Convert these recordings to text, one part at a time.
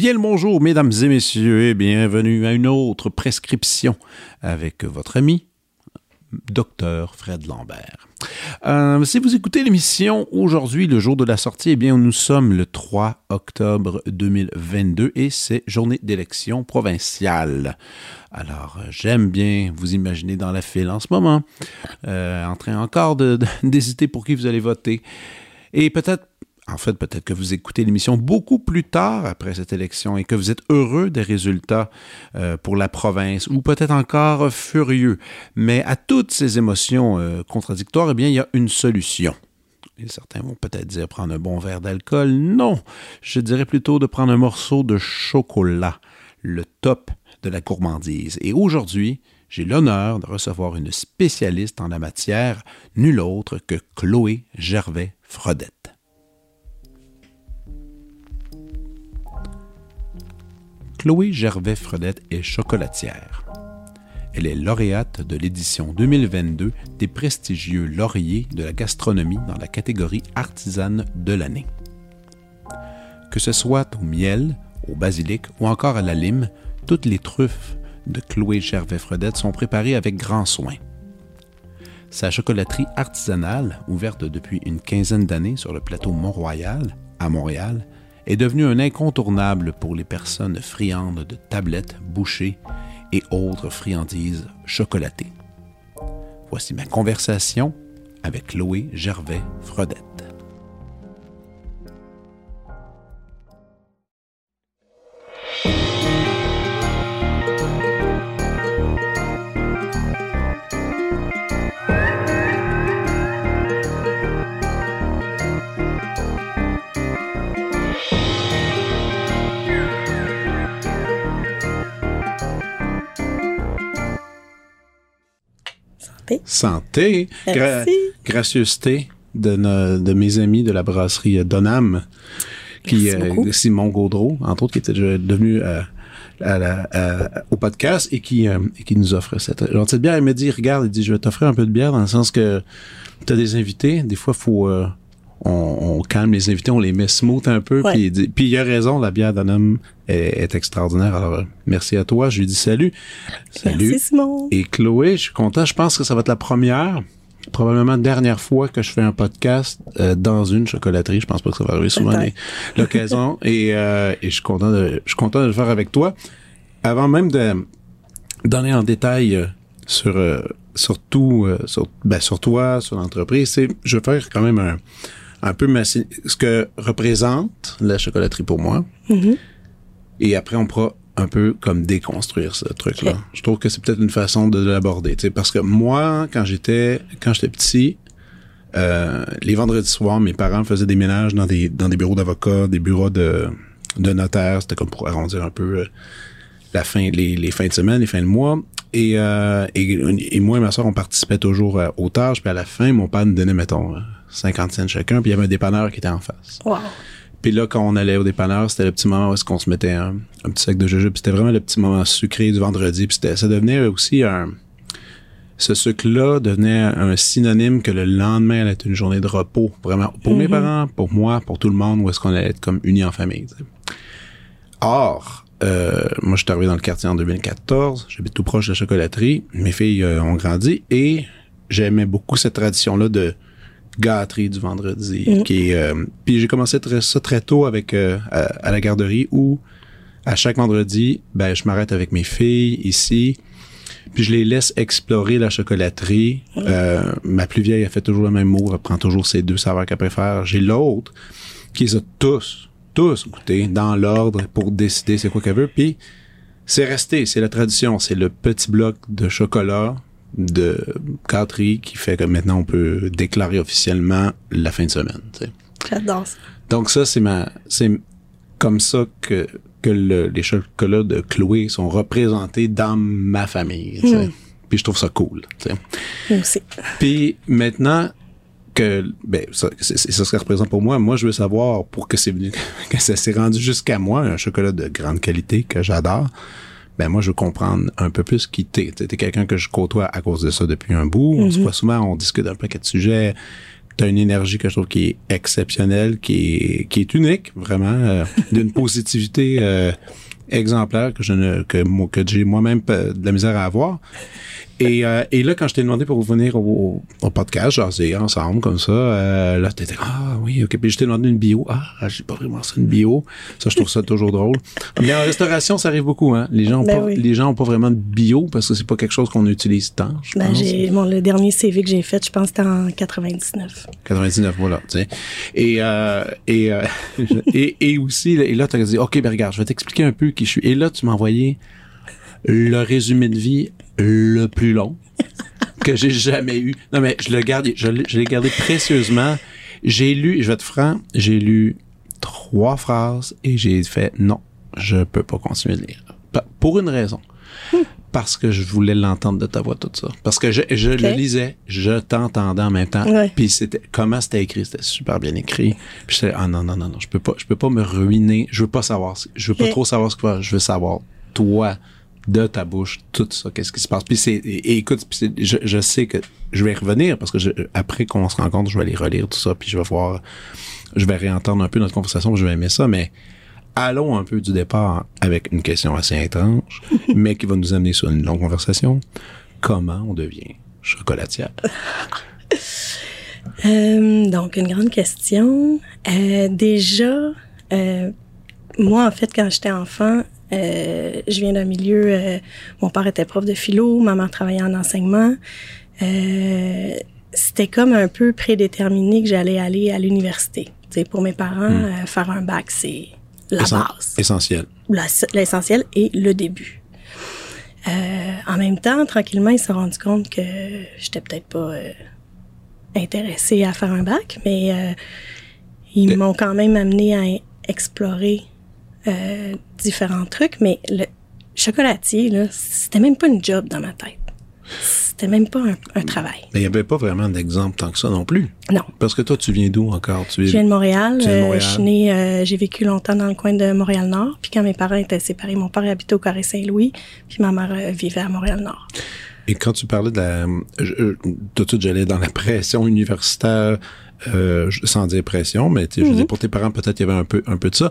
Bien le bonjour, mesdames et messieurs, et bienvenue à une autre prescription avec votre ami, docteur Fred Lambert. Euh, si vous écoutez l'émission aujourd'hui, le jour de la sortie, eh bien, nous sommes le 3 octobre 2022 et c'est journée d'élection provinciale. Alors, j'aime bien vous imaginer dans la file en ce moment, euh, en train encore d'hésiter pour qui vous allez voter. Et peut-être en fait, peut-être que vous écoutez l'émission beaucoup plus tard après cette élection et que vous êtes heureux des résultats euh, pour la province ou peut-être encore furieux. Mais à toutes ces émotions euh, contradictoires, eh bien, il y a une solution. Et certains vont peut-être dire prendre un bon verre d'alcool. Non, je dirais plutôt de prendre un morceau de chocolat, le top de la gourmandise. Et aujourd'hui, j'ai l'honneur de recevoir une spécialiste en la matière, nulle autre que Chloé Gervais-Frodette. Chloé Gervais-Fredette est chocolatière. Elle est lauréate de l'édition 2022 des prestigieux lauriers de la gastronomie dans la catégorie artisane de l'année. Que ce soit au miel, au basilic ou encore à la lime, toutes les truffes de Chloé Gervais-Fredette sont préparées avec grand soin. Sa chocolaterie artisanale, ouverte depuis une quinzaine d'années sur le plateau Mont-Royal, à Montréal, est devenu un incontournable pour les personnes friandes de tablettes, bouchées et autres friandises chocolatées. Voici ma conversation avec Chloé Santé. gracieuseté de, de, mes amis de la brasserie Donham, qui, euh, Simon Gaudreau, entre autres, qui était devenu euh, au podcast et qui, euh, qui nous offre cette gentille bière. Il me dit, regarde, il dit, je vais t'offrir un peu de bière dans le sens que tu as des invités. Des fois, faut, on, calme les invités, on les met smooth un peu. Puis, puis il a raison, la bière d'un homme est, extraordinaire. Alors, euh, merci à toi. Je lui dis salut. Salut. Merci Simon. Et Chloé, je suis content. Je pense que ça va être la première, probablement dernière fois que je fais un podcast euh, dans une chocolaterie. Je pense pas que ça va arriver souvent, mais l'occasion. et, euh, et je suis content de, je suis content de le faire avec toi. Avant même de donner en détail sur surtout sur, ben, sur toi, sur l'entreprise, c'est je vais faire quand même un un peu ce que représente la chocolaterie pour moi. Mm-hmm. Et après, on pourra un peu comme déconstruire ce truc-là. Je trouve que c'est peut-être une façon de l'aborder, parce que moi, quand j'étais quand j'étais petit, euh, les vendredis soirs, mes parents faisaient des ménages dans des dans des bureaux d'avocats, des bureaux de de notaires. C'était comme pour arrondir un peu euh, la fin, les, les fins de semaine, les fins de mois. Et, euh, et, et, moi et ma soeur, on participait toujours euh, aux tâches. Puis à la fin, mon père nous donnait, mettons, 50 cents chacun, puis il y avait un dépanneur qui était en face. Wow. Puis là, quand on allait au dépanneur, c'était le petit moment où est-ce qu'on se mettait un, petit sac de jujube. C'était vraiment le petit moment sucré du vendredi. Puis ça devenait aussi un... Ce sucre-là devenait un synonyme que le lendemain allait être une journée de repos. Vraiment, pour mes mm-hmm. parents, pour moi, pour tout le monde, où est-ce qu'on allait être comme unis en famille. Or, euh, moi, je suis arrivé dans le quartier en 2014. J'habite tout proche de la chocolaterie. Mes filles euh, ont grandi et j'aimais beaucoup cette tradition-là de gâterie du vendredi. Mm. Qui euh, puis j'ai commencé très, ça très tôt avec euh, à, la garderie où à chaque vendredi, ben je m'arrête avec mes filles ici. Puis je les laisse explorer la chocolaterie. Mm. Euh, ma plus vieille, elle fait toujours le même mot. Elle prend toujours ses deux saveurs qu'elle préfère. J'ai l'autre qui les a tous, tous goûtés dans l'ordre pour décider c'est quoi qu'elle veut. Puis c'est resté, c'est la tradition. C'est le petit bloc de chocolat de gâterie qui fait que maintenant on peut déclarer officiellement la fin de semaine. J'adore ça. Donc ça, c'est ma, c'est comme ça que que les chocolats de Chloé sont représentés dans ma famille. Hmm. Puis je trouve ça cool. Moi aussi. Puis maintenant, que ben ça, c'est c'est ça ce que ça représente pour moi. Moi, je veux savoir pour que c'est venu, que ça s'est rendu jusqu'à moi, un chocolat de grande qualité que j'adore. Ben moi, je veux comprendre un peu plus qui t'es. T'es quelqu'un que je côtoie à cause de ça depuis un bout. On se voit souvent, on discute d'un paquet de sujets. T'as une énergie que je trouve qui est exceptionnelle, qui est, qui est unique, vraiment, euh, d'une positivité euh, exemplaire que je ne que, que j'ai moi-même euh, de la misère à avoir. Et, euh, et là, quand je t'ai demandé pour venir au, au podcast, jaser ensemble comme ça, euh, là, t'étais ah oui, ok. Puis je t'ai demandé une bio. Ah, j'ai pas vraiment ça une bio. Ça, je trouve ça toujours drôle. Mais en restauration, ça arrive beaucoup. Hein. Les gens, ont Ben pas, oui. les gens ont pas vraiment de bio parce que c'est pas quelque chose qu'on utilise tant. Je Ben, pense. j'ai, mon, le dernier CV que j'ai fait, je pense c'était en 99. 99, voilà, tu sais. Et, euh, et, euh, et, et aussi, là, et là, tu as dit, OK, ben regarde, je vais t'expliquer un peu qui je suis. Et là, tu m'as envoyé le résumé de vie le plus long que j'ai jamais eu. Non, mais je le garde, je l'ai gardé précieusement. J'ai lu, je vais être franc, j'ai lu trois phrases et j'ai fait non, je peux pas continuer de lire. Pour une raison. Parce que je voulais l'entendre de ta voix, tout ça. Parce que je, je le lisais, je t'entendais en même temps. Ouais. Puis c'était comment c'était écrit, c'était super bien écrit. Puis j'étais ah non non non non, je peux pas je peux pas me ruiner, je veux pas savoir, je veux pas trop savoir ce que je veux savoir toi de ta bouche tout ça qu'est-ce qui se passe. Puis c'est et, et écoute, je, je sais que je vais y revenir parce que je, après qu'on se rencontre, je vais aller relire tout ça puis je vais voir je vais réentendre un peu notre conversation, je vais aimer ça mais allons un peu du départ avec une question assez étrange, mais qui va nous amener sur une longue conversation. Comment on devient chocolatière? Euh, donc, une grande question. Euh, déjà, euh, moi, en fait, quand j'étais enfant, euh, je viens d'un milieu, euh, mon père était prof de philo, ma mère travaillait en enseignement. Euh, c'était comme un peu prédéterminé que j'allais aller à l'université. Sais, pour mes parents, euh, faire un bac, c'est la Essen- base Essentiel. l'essentiel et le début. Euh, en même temps, tranquillement, ils se sont rendus compte que j'étais peut-être pas euh, intéressée à faire un bac, mais euh, ils m'ont quand même amené à explorer euh, différents trucs. Mais le chocolatier, c'était même pas une job dans ma tête. C'était même pas un, un travail. Mais il n'y avait pas vraiment d'exemple tant que ça non plus. Non. Parce que toi, tu viens d'où encore? Tu Je viens de Montréal. Viens de Euh, je suis née, euh, j'ai vécu longtemps dans le coin de Montréal-Nord. Puis quand mes parents étaient séparés, mon père habitait au Carré-Saint-Louis, puis ma mère euh, vivait à Montréal-Nord. Et quand tu parlais de la... je- tout de suite, j'allais dans la pression universitaire, euh, sans dire pression, mais tu sais, je veux Mhm. dire, pour tes parents, peut-être il y avait un peu, un peu de ça.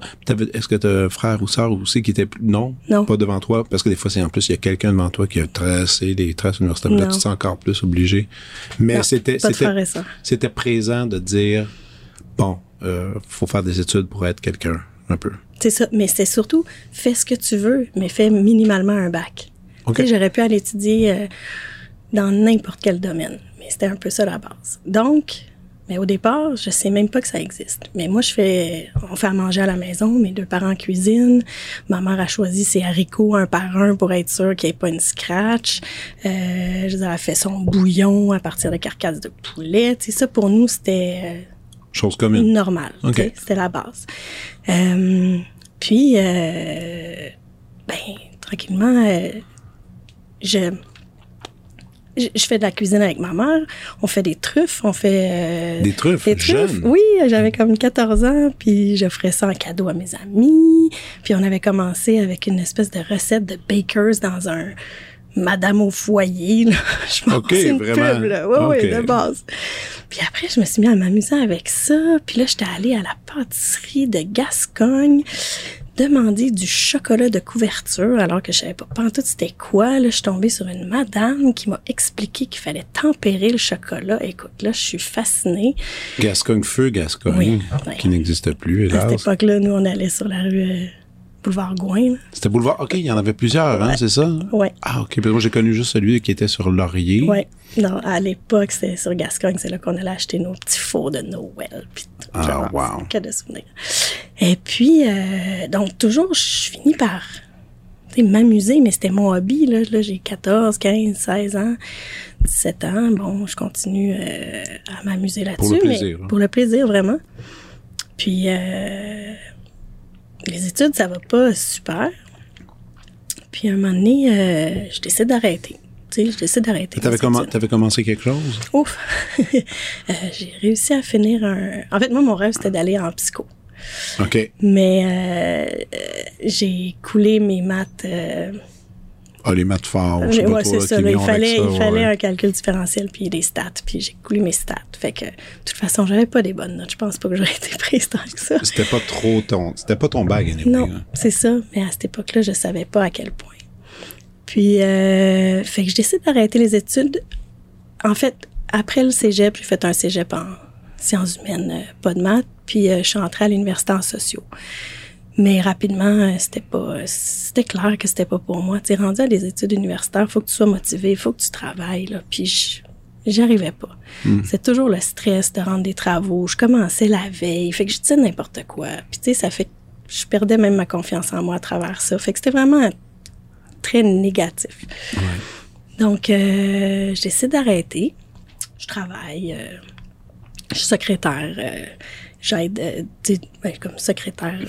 Est-ce que tu as un frère ou sœur aussi qui était... Non? Non. Pas devant toi? Parce que des fois, c'est en plus, il y a quelqu'un devant toi qui a tracé les traces universitaires. Là, tu te sens encore plus obligé. Mais c'était... C'était- c'était présent de dire bon, euh, faut faire des études pour être quelqu'un, un peu. C'est ça. Mais c'est surtout, fais ce que tu veux, mais fais minimalement un bac. OK. Tu sais, j'aurais pu aller étudier euh, dans n'importe quel domaine. Mais c'était un peu ça la base. Donc, mais au départ, je sais même pas que ça existe. Mais moi, je fais, on fait à manger à la maison. Mes deux parents cuisinent. Ma mère a choisi ses haricots un par un pour être sûr qu'il n'y ait pas une scratch. Euh, je veux dire, elle a fait son bouillon à partir de carcasses de poulet. Tu sais, ça, pour nous, c'était euh, Chose commune. normal. OK. tu sais, C'était la base. Euh, puis, euh, ben, tranquillement, euh, je, je, fais de la cuisine avec ma mère. On fait des truffes, on fait... euh, Des truffes, des truffes. Oui, j'avais comme 14 ans, puis je ferais ça en cadeau à mes amis. Puis on avait commencé avec une espèce de recette de bakers dans un Madame au foyer. Là. Je m'en OK, c'est une vraiment. pub, là. Oui, oui, de base. Puis après, je me suis mis à m'amuser avec ça. Puis là, j'étais allée à la pâtisserie de Gascogne demander du chocolat de couverture alors que je savais pas pantoute c'était quoi. Là, je suis tombée sur une madame qui m'a expliqué qu'il fallait tempérer le chocolat. Écoute, là, je suis fascinée. Gascogne Feu, Gascogne, Oui, qui n'existe plus, À cette époque-là, nous, on allait sur la rue euh, Boulevard Gouin. C'était Boulevard. OK, il y en avait plusieurs, hein, c'est ça? Ouais. Ah, OK. Moi, j'ai connu juste celui qui était sur Laurier. Ouais. Non, à l'époque, c'était sur Gascogne, c'est là qu'on allait acheter nos petits fours de Noël. Puis tout, Ah, wow. Que de souvenirs. Et puis, euh, donc, toujours, je finis par m'amuser, mais c'était mon hobby. Là, là j'ai 14, 15, 16 ans, 17 ans. Bon, je continue euh, à m'amuser là-dessus. le mais plaisir, hein. Pour le plaisir, vraiment. Puis, euh, les études, ça va pas super. Puis, à un moment donné, euh, je décide d'arrêter. Tu sais, je décide d'arrêter. T'avais, avais commencé quelque chose? Ouf! Euh, j'ai réussi à finir un... En fait, moi, mon rêve, c'était d'aller en psycho. OK. Mais euh, j'ai coulé mes maths... Ah, les maths forts. Oui, c'est ça. il fallait, il fallait un calcul différentiel puis des stats. Puis j'ai coulé mes stats. Fait que, de toute façon, j'avais pas des bonnes notes. Je pense pas que j'aurais été prise tant que ça. C'était pas trop ton. C'était pas ton bag, anyway, Non, c'est ça. Mais à cette époque-là, je savais pas à quel point. Puis, euh, fait que je décide d'arrêter les études. En fait, après le cégep, j'ai fait un cégep en sciences humaines, euh, pas de maths. Puis, euh, je suis entrée à l'université en sociaux. Mais rapidement, euh, c'était pas, c'était clair que c'était pas pour moi. Tu rendu à des études universitaires, faut que tu sois motivé, faut que tu travailles, là. Puis j'y arrivais pas. Hmm. C'est toujours le stress de rendre des travaux. Je commençais la veille, fait que je disais n'importe quoi. Puis tu sais, ça fait je perdais même ma confiance en moi à travers ça. Fait que c'était vraiment très négatif. Donc, euh, je décide d'arrêter. Je travaille. Euh, je suis secrétaire. J'aide ben, comme secrétaire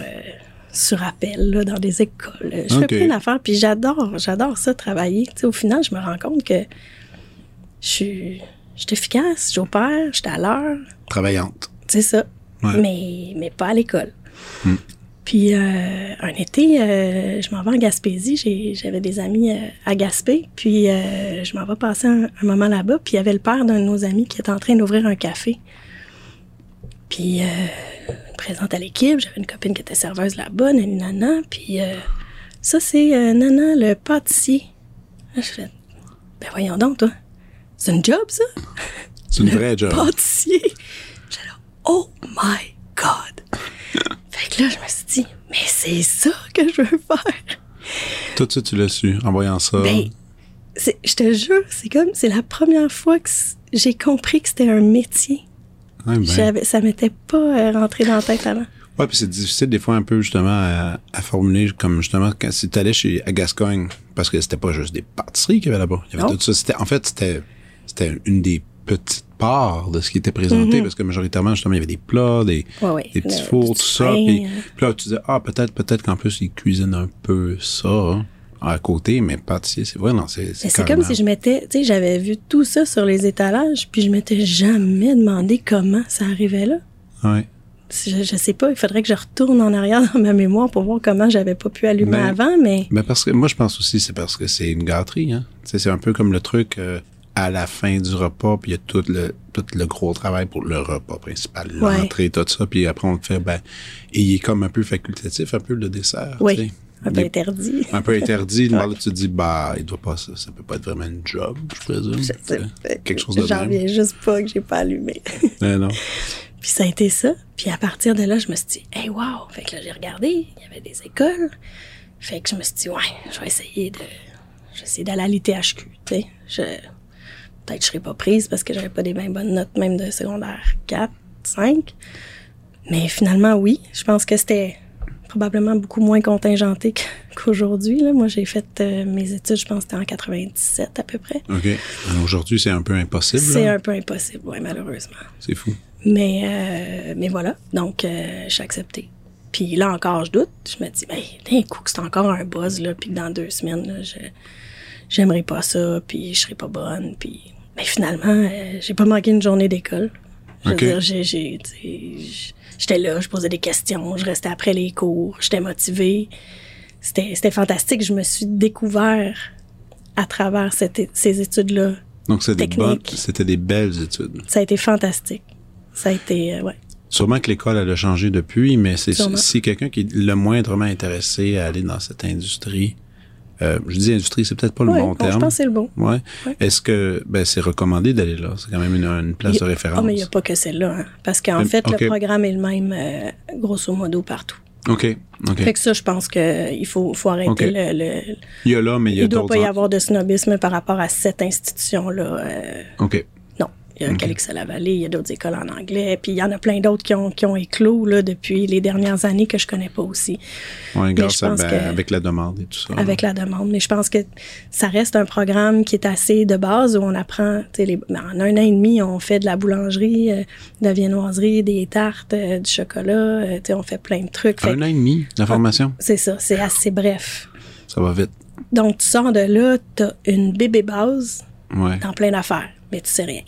sur appel là, dans des écoles. Je fais plein d'affaires, puis j'adore, j'adore ça, travailler. au final, je me rends compte que je suis, je suis efficace, j'opère, je suis à l'heure. Travaillante. C'est ça. Mais, mais pas à l'école. Hmm. Puis euh, un été, euh, je m'en vais en Gaspésie. J'avais des amis euh, à Gaspé. Puis je m'en vais passer un, un moment là-bas. Puis il y avait le père d'un de nos amis qui était en train d'ouvrir un café. Puis présente à l'équipe. J'avais une copine qui était serveuse là-bas, Nana. Puis euh, ça, c'est euh, Nana, le pâtissier. je fais, ben voyons donc, toi. C'est une job, ça? C'est une vraie job. Pâtissier. J'étais là, oh my God. fait que là, je me suis dit, mais c'est ça que je veux faire. Tout ça, tu l'as su en voyant ça. Ben, je te jure, c'est comme, c'est la première fois que j'ai compris que c'était un métier. Ouais, ben. Ça m'était pas euh, rentré dans la tête avant. Ouais, puis c'est difficile des fois un peu justement à, formuler comme justement quand si tu allais chez à Gascogne parce que c'était pas juste des pâtisseries qu'il y avait là-bas. Il y avait tout ça. C'était en fait c'était c'était une des petites parts de ce qui était présenté mm-hmm. parce que majoritairement justement il y avait des plats, des, des petits fours, tout ça. Puis, hein. puis, là tu disais ah peut-être peut-être qu'en plus ils cuisinent un peu ça. Hein à côté, mais pâtissier, c'est vrai, non, c'est C'est comme si je m'étais, tu sais, j'avais vu tout ça sur les étalages, puis je m'étais jamais demandé comment ça arrivait là. Oui. Je, je, sais pas, il faudrait que je retourne en arrière dans ma mémoire pour voir comment j'avais pas pu allumer ben, avant, mais... Mais parce que moi, je pense aussi, c'est parce que c'est une gâterie, hein. c'est un peu comme le truc euh, à la fin du repas, puis il y a tout le, tout le gros travail pour le repas principal, l'entrée, tout ça, puis après on te fait, ben, et il est comme un peu facultatif, un peu le dessert, oui. Un peu interdit. Un peu interdit. Là, tu te dis, bah, il doit pas, ça, ça peut pas être vraiment une job, je présume. Quelque chose de J'en viens juste pas que j'ai pas allumé. Mais non. Puis ça a été ça. Puis à partir de là, je me suis dit, hey, wow! Fait que là, j'ai regardé, il y avait des écoles. Fait que je me suis dit, ouais, je vais essayer de. Je vais essayer d'aller à l'ITHQ, tu sais. Je... Peut-être que je serais pas prise parce que j'avais pas des bien bonnes notes, même de secondaire 4, 5. Mais finalement, oui. Je pense que c'était probablement beaucoup moins contingenté qu'aujourd'hui. Moi, j'ai fait euh, mes études, je pense, c'était en 97 à peu près. OK. Aujourd'hui, c'est un peu impossible. C'est un peu impossible, oui, malheureusement. C'est fou. Mais, euh, mais voilà. Donc, euh, j'ai accepté. Puis là encore, je doute. Je me dis, ben, d'un coup, c'est encore un buzz, là, puis dans deux semaines, là, je, j'aimerais pas ça, puis je serais pas bonne. Puis, mais finalement, j'ai pas manqué une journée d'école. Je veux dire, j'ai, j'étais là, je posais des questions, je restais après les cours, j'étais motivée. C'était fantastique. Je me suis découvert à travers ces études-là. Donc, c'était des, des belles études. Ça a été fantastique. Ça a été, euh, ouais. Sûrement que l'école, elle a changé depuis, mais c'est si quelqu'un qui est le moindrement intéressé à aller dans cette industrie, euh, je dis industrie, c'est peut-être pas le bon, terme. Je pense que c'est le bon. Ouais. Est-ce que ben, c'est recommandé d'aller là? C'est quand même une, place de référence. Oh, mais il n'y a pas que celle-là. Hein. Parce qu'en fait, le programme est le même, euh, grosso modo, partout. OK. OK. Fait que ça, je pense qu'il faut, faut arrêter le, Il y a là, mais il y a d'autres. Il ne doit pas y avoir de snobisme par rapport à cette institution-là. Euh, OK. Il y a okay. à la Vallée, il y a d'autres écoles en anglais, puis il y en a plein d'autres qui ont, qui ont éclos là, depuis les dernières années que je connais pas aussi. Oui, grâce à, ben, avec la demande et tout ça. Avec la demande, mais je pense que ça reste un programme qui est assez de base où on apprend, les, ben, en un an et demi, on fait de la boulangerie, euh, de la viennoiserie, des tartes, euh, du chocolat, euh, on fait plein de trucs. Un an et demi, la formation? c'est ça, c'est assez bref. Ça va vite. Donc, tu sors de là, tu as une bébé base Ouais. dans plein d'affaires, mais tu sais rien.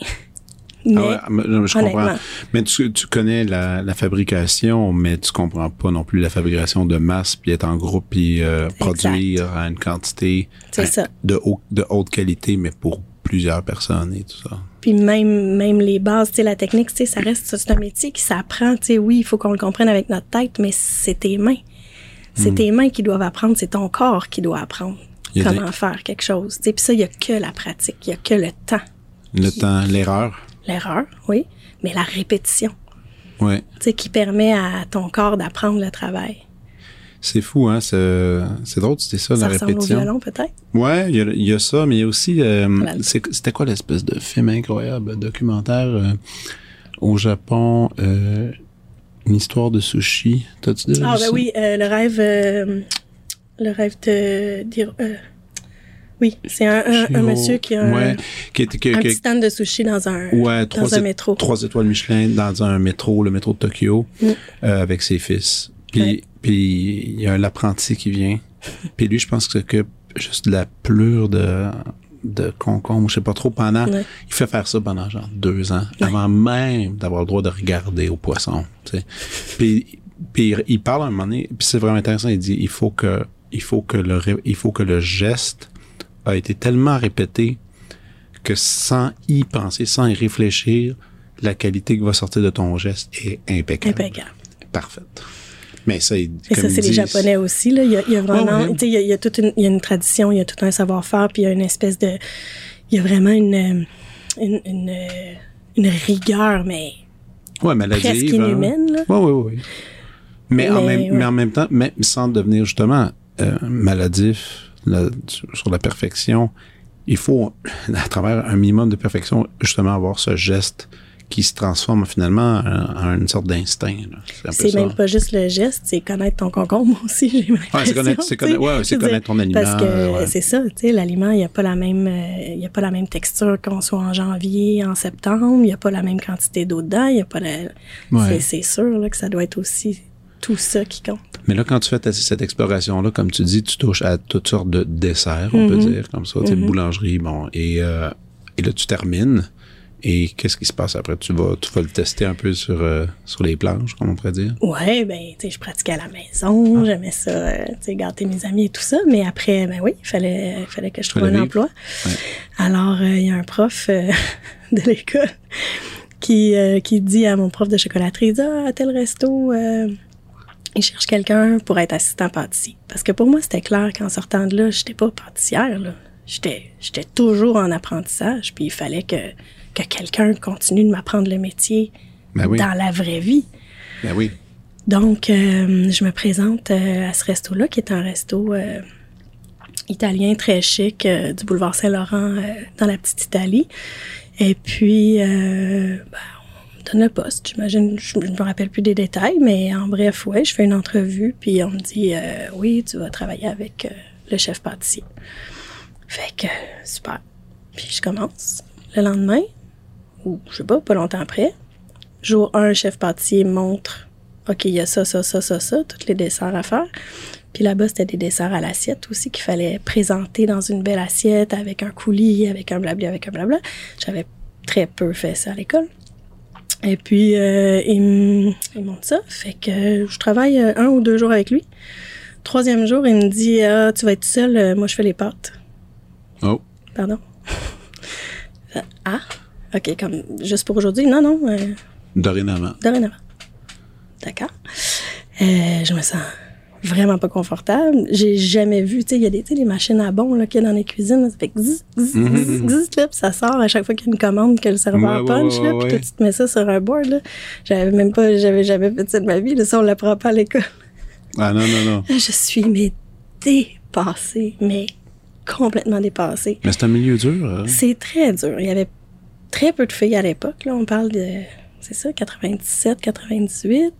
Ah Mais, ouais, mais, non, je comprends. Mais tu, tu connais la, la fabrication, mais tu comprends pas non plus la fabrication de masse, puis être en groupe, puis euh, produire à une quantité C'est à- ça. de, haut- de haute qualité, mais pour plusieurs personnes et tout ça. Puis même, même les bases, la technique, ça reste, c'est un métier qui s'apprend, oui, il faut qu'on le comprenne avec notre tête, mais c'est tes mains. C'est Hmm. tes mains qui doivent apprendre, c'est ton corps qui doit apprendre comment des- faire quelque chose. Puis ça, il y a que la pratique, il y a que le temps. Le temps, l'erreur? L'erreur, oui, mais la répétition, Ouais. tu sais, qui permet à ton corps d'apprendre le travail. C'est fou, hein? C'est, c'est drôle, c'était ça, Ça la ressemble au répétition. violon, peut-être? Ouais, il y, a- il y a ça, mais il y a aussi. euh, Voilà. c'était quoi l'espèce de film incroyable, documentaire euh, au Japon, euh, une histoire de sushi? T'as-tu déjà Ah, vu ben ça? oui, euh, le rêve, le rêve de dire, oui, c'est un, un- un monsieur qui a un, ouais, qui était que- un que- petit stand de sushi dans un, ouais, dans un métro. trois étoiles Michelin dans un métro, le métro de Tokyo, Mm. euh, avec ses fils. Puis, Ouais. puis il y a l'apprenti qui vient. puis lui, je pense que s'occupe juste de la pleure de de concombre, je sais pas trop, pendant, Ouais. il fait faire ça pendant genre deux ans, avant même d'avoir le droit de regarder au poisson. Puis, puis il- parle à un moment donné, puis c'est vraiment intéressant, il dit, il faut que, il faut que le, il faut que le geste a été tellement répété que sans y penser, sans y réfléchir, la qualité qui va sortir de ton geste est impeccable. Impeccable. Parfaite. Mais ça, Et ça, c'est les Japonais aussi. Là. Il, y a, il y a vraiment, il y a, il y a toute une, il y a une tradition, il y a tout un savoir-faire, puis il y a une espèce de, il y a vraiment une, euh, une, une, euh, une rigueur, mais Ouais, maladive. presque hein. inhumaine. Là. Oui, oui, oui. Mais, en même, ouais. mais en même temps, mais sans devenir justement euh, maladif sur la perfection, il faut, à travers un minimum de perfection, justement avoir ce geste qui se transforme finalement en, une sorte d'instinct. C'est même pas juste le geste, c'est connaître ton concombre aussi, j'ai. Ouais, c'est connaître- ouais, ton aliment, Parce que ouais. c'est ça, tu sais, l'aliment, il n'y a pas la même, euh, y a pas la même texture qu'on soit en janvier, en septembre, il n'y a pas la même quantité d'eau dedans, il a pas la, c'est sûr, là, que ça doit être aussi tout ça qui compte. Mais là, quand tu fais ta- cette exploration-là, comme tu dis, tu touches à toutes sortes de desserts, on Mm-hmm. peut dire, comme ça, tu sais, boulangerie, bon, et, euh, et là, tu termines. Et qu'est-ce qui se passe après? Tu vas, tu vas le tester un peu sur, euh, sur les planches, comme on pourrait dire? Ouais, ben, tu sais, je pratiquais à la maison, j'aimais ça, euh, tu sais, gâter mes amis et tout ça, mais après, ben oui, il fallait, fallait que je trouve un emploi. Ouais. Alors, il y a un prof de l'école qui, qui dit à mon prof de chocolaterie, il dit, ah, à tel resto, euh, il cherche quelqu'un pour être assistant pâtissier. Parce que pour moi, c'était clair qu'en sortant de là, j'étais pas pâtissière, là. J'étais, j'étais toujours en apprentissage, puis il fallait que, que quelqu'un continue de m'apprendre le métier Ben oui. dans la vraie vie. Ben oui. Donc, euh, je me présente euh, à ce resto-là, qui est un resto euh, italien très chic euh, du boulevard Saint-Laurent euh, dans la petite Italie. Et puis, euh, ben, donne le poste. J'imagine, je ne me rappelle plus des détails, mais en bref, ouais, je fais une entrevue, puis on me dit, euh, oui, tu vas travailler avec euh, le chef pâtissier. Fait que, super. Puis je commence. Le lendemain, ou je sais pas, pas longtemps après, jour 1, le chef pâtissier montre OK, il y a ça, ça, ça, ça, ça, tous les desserts à faire. Puis là-bas, c'était des desserts à l'assiette aussi qu'il fallait présenter dans une belle assiette avec un coulis, avec un blabla, avec un blabla. J'avais très peu fait ça à l'école. Et puis, euh, il, il montre ça. Fait que je travaille euh, un ou deux jours avec lui. Troisième jour, il me dit Ah, tu vas être seul, euh, moi je fais les pâtes. Oh. Pardon? ah, OK, comme juste pour aujourd'hui? Non, non, euh, Dorénavant. dorénavant. D'accord. Euh, je me sens vraiment pas confortable. J'ai jamais vu, tu sais, il y a des, les machines à bon là, qu'il y a dans les cuisines. là, ça fait zzz, zzz, là, puis ça sort à chaque fois qu'il y a une commande que le serveur Ouais, punch. ouais, là, ouais, puis ouais. toi, tu te mets ça sur un board. Là. J'avais même pas, j'avais jamais fait ça de ma vie. Là, ça, on l'apprend pas à l'école. Ah non, non, non. Je suis, mais dépassée, mais complètement dépassée. Mais c'est un milieu dur. hein? C'est très dur. Il y avait très peu de filles à l'époque. Là, on parle de, c'est ça, 97, 98.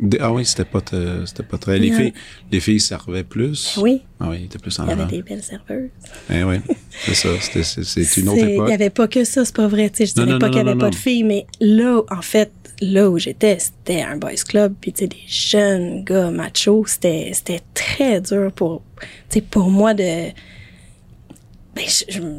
Des- Ah oui, c'était pas, te- pas très. Les filles, les filles servaient plus. Oui, Ah oui, ils étaient plus en il y avait des belles serveuses. Eh oui, c'est ça. C'est une autre C'est- Il époque. n'y avait pas que ça, c'est pas vrai. Tu sais, je Non, dirais pas qu'il n'y avait non, pas non. de filles, mais là, en fait, là où j'étais, c'était un boys club, puis tu sais, des jeunes gars machos, c'était, c'était très dur pour, tu sais, pour moi de, ben,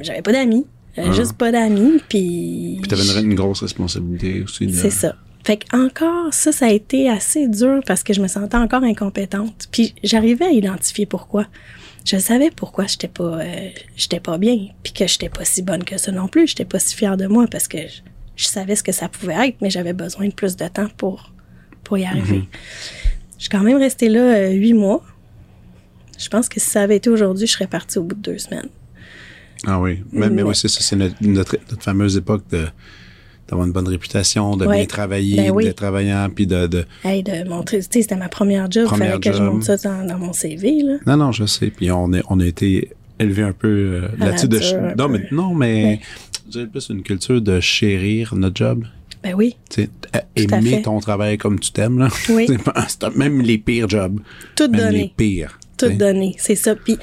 j'avais pas d'amis, j'avais juste pas d'amis, puis... Puis t'avais une, une grosse responsabilité aussi. de- C'est ça. Fait que encore, ça, ça a été assez dur parce que je me sentais encore incompétente. Puis j'arrivais à identifier pourquoi. Je savais pourquoi j'étais pas, euh, j'étais pas bien, puis que j'étais pas si bonne que ça non plus. J'étais pas si fière de moi parce que je, je savais ce que ça pouvait être, mais j'avais besoin de plus de temps pour pour y arriver. Je suis quand même restée là euh, huit mois. Je pense que si ça avait été aujourd'hui, je serais partie au bout de deux semaines. Ah oui. Mais, mais Ouais. oui, c'est ça, c'est notre, notre, notre fameuse époque de d'avoir une bonne réputation, de Ouais. bien travailler, Ben oui. d'être travaillant, puis de, de... Hey, de montrer, tu sais, c'était ma première job, il fallait que je montre ça dans, dans mon CV, là. Non, non, je sais. Puis on, est, on a été élevé un peu euh, là-dessus de... un Non, peu. mais, non, mais dirais plus une culture de chérir notre job. Ben oui, Tu sais, à- Tout à aimer ton travail comme tu t'aimes, là. Oui. Même les pires jobs. tout Même donné. les pires. tout tu sais. donné, c'est ça. Puis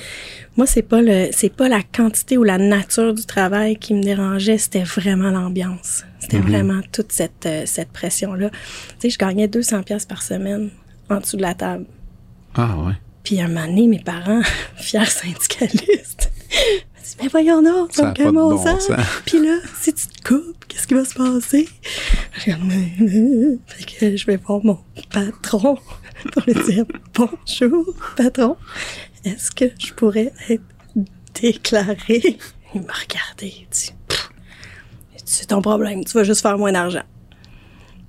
moi, c'est pas le, c'est pas la quantité ou la nature du travail qui me dérangeait, c'était vraiment l'ambiance. C'était Mm-hmm. vraiment toute cette, euh, cette pression-là. Tu sais, je gagnais 200 pièces par semaine en dessous de la table. Ah ouais. Puis un moment donné, mes parents, fiers syndicalistes, me disent, mais voyons donc, Ça ça a me pas de bon bon sens. sens. Puis là, si tu te coupes, qu'est-ce qui va se passer? Fait que je vais voir mon patron pour lui dire, bonjour, patron, est-ce que je pourrais être déclaré? Il m'a regardé, il dit, c'est ton problème, tu vas juste faire moins d'argent.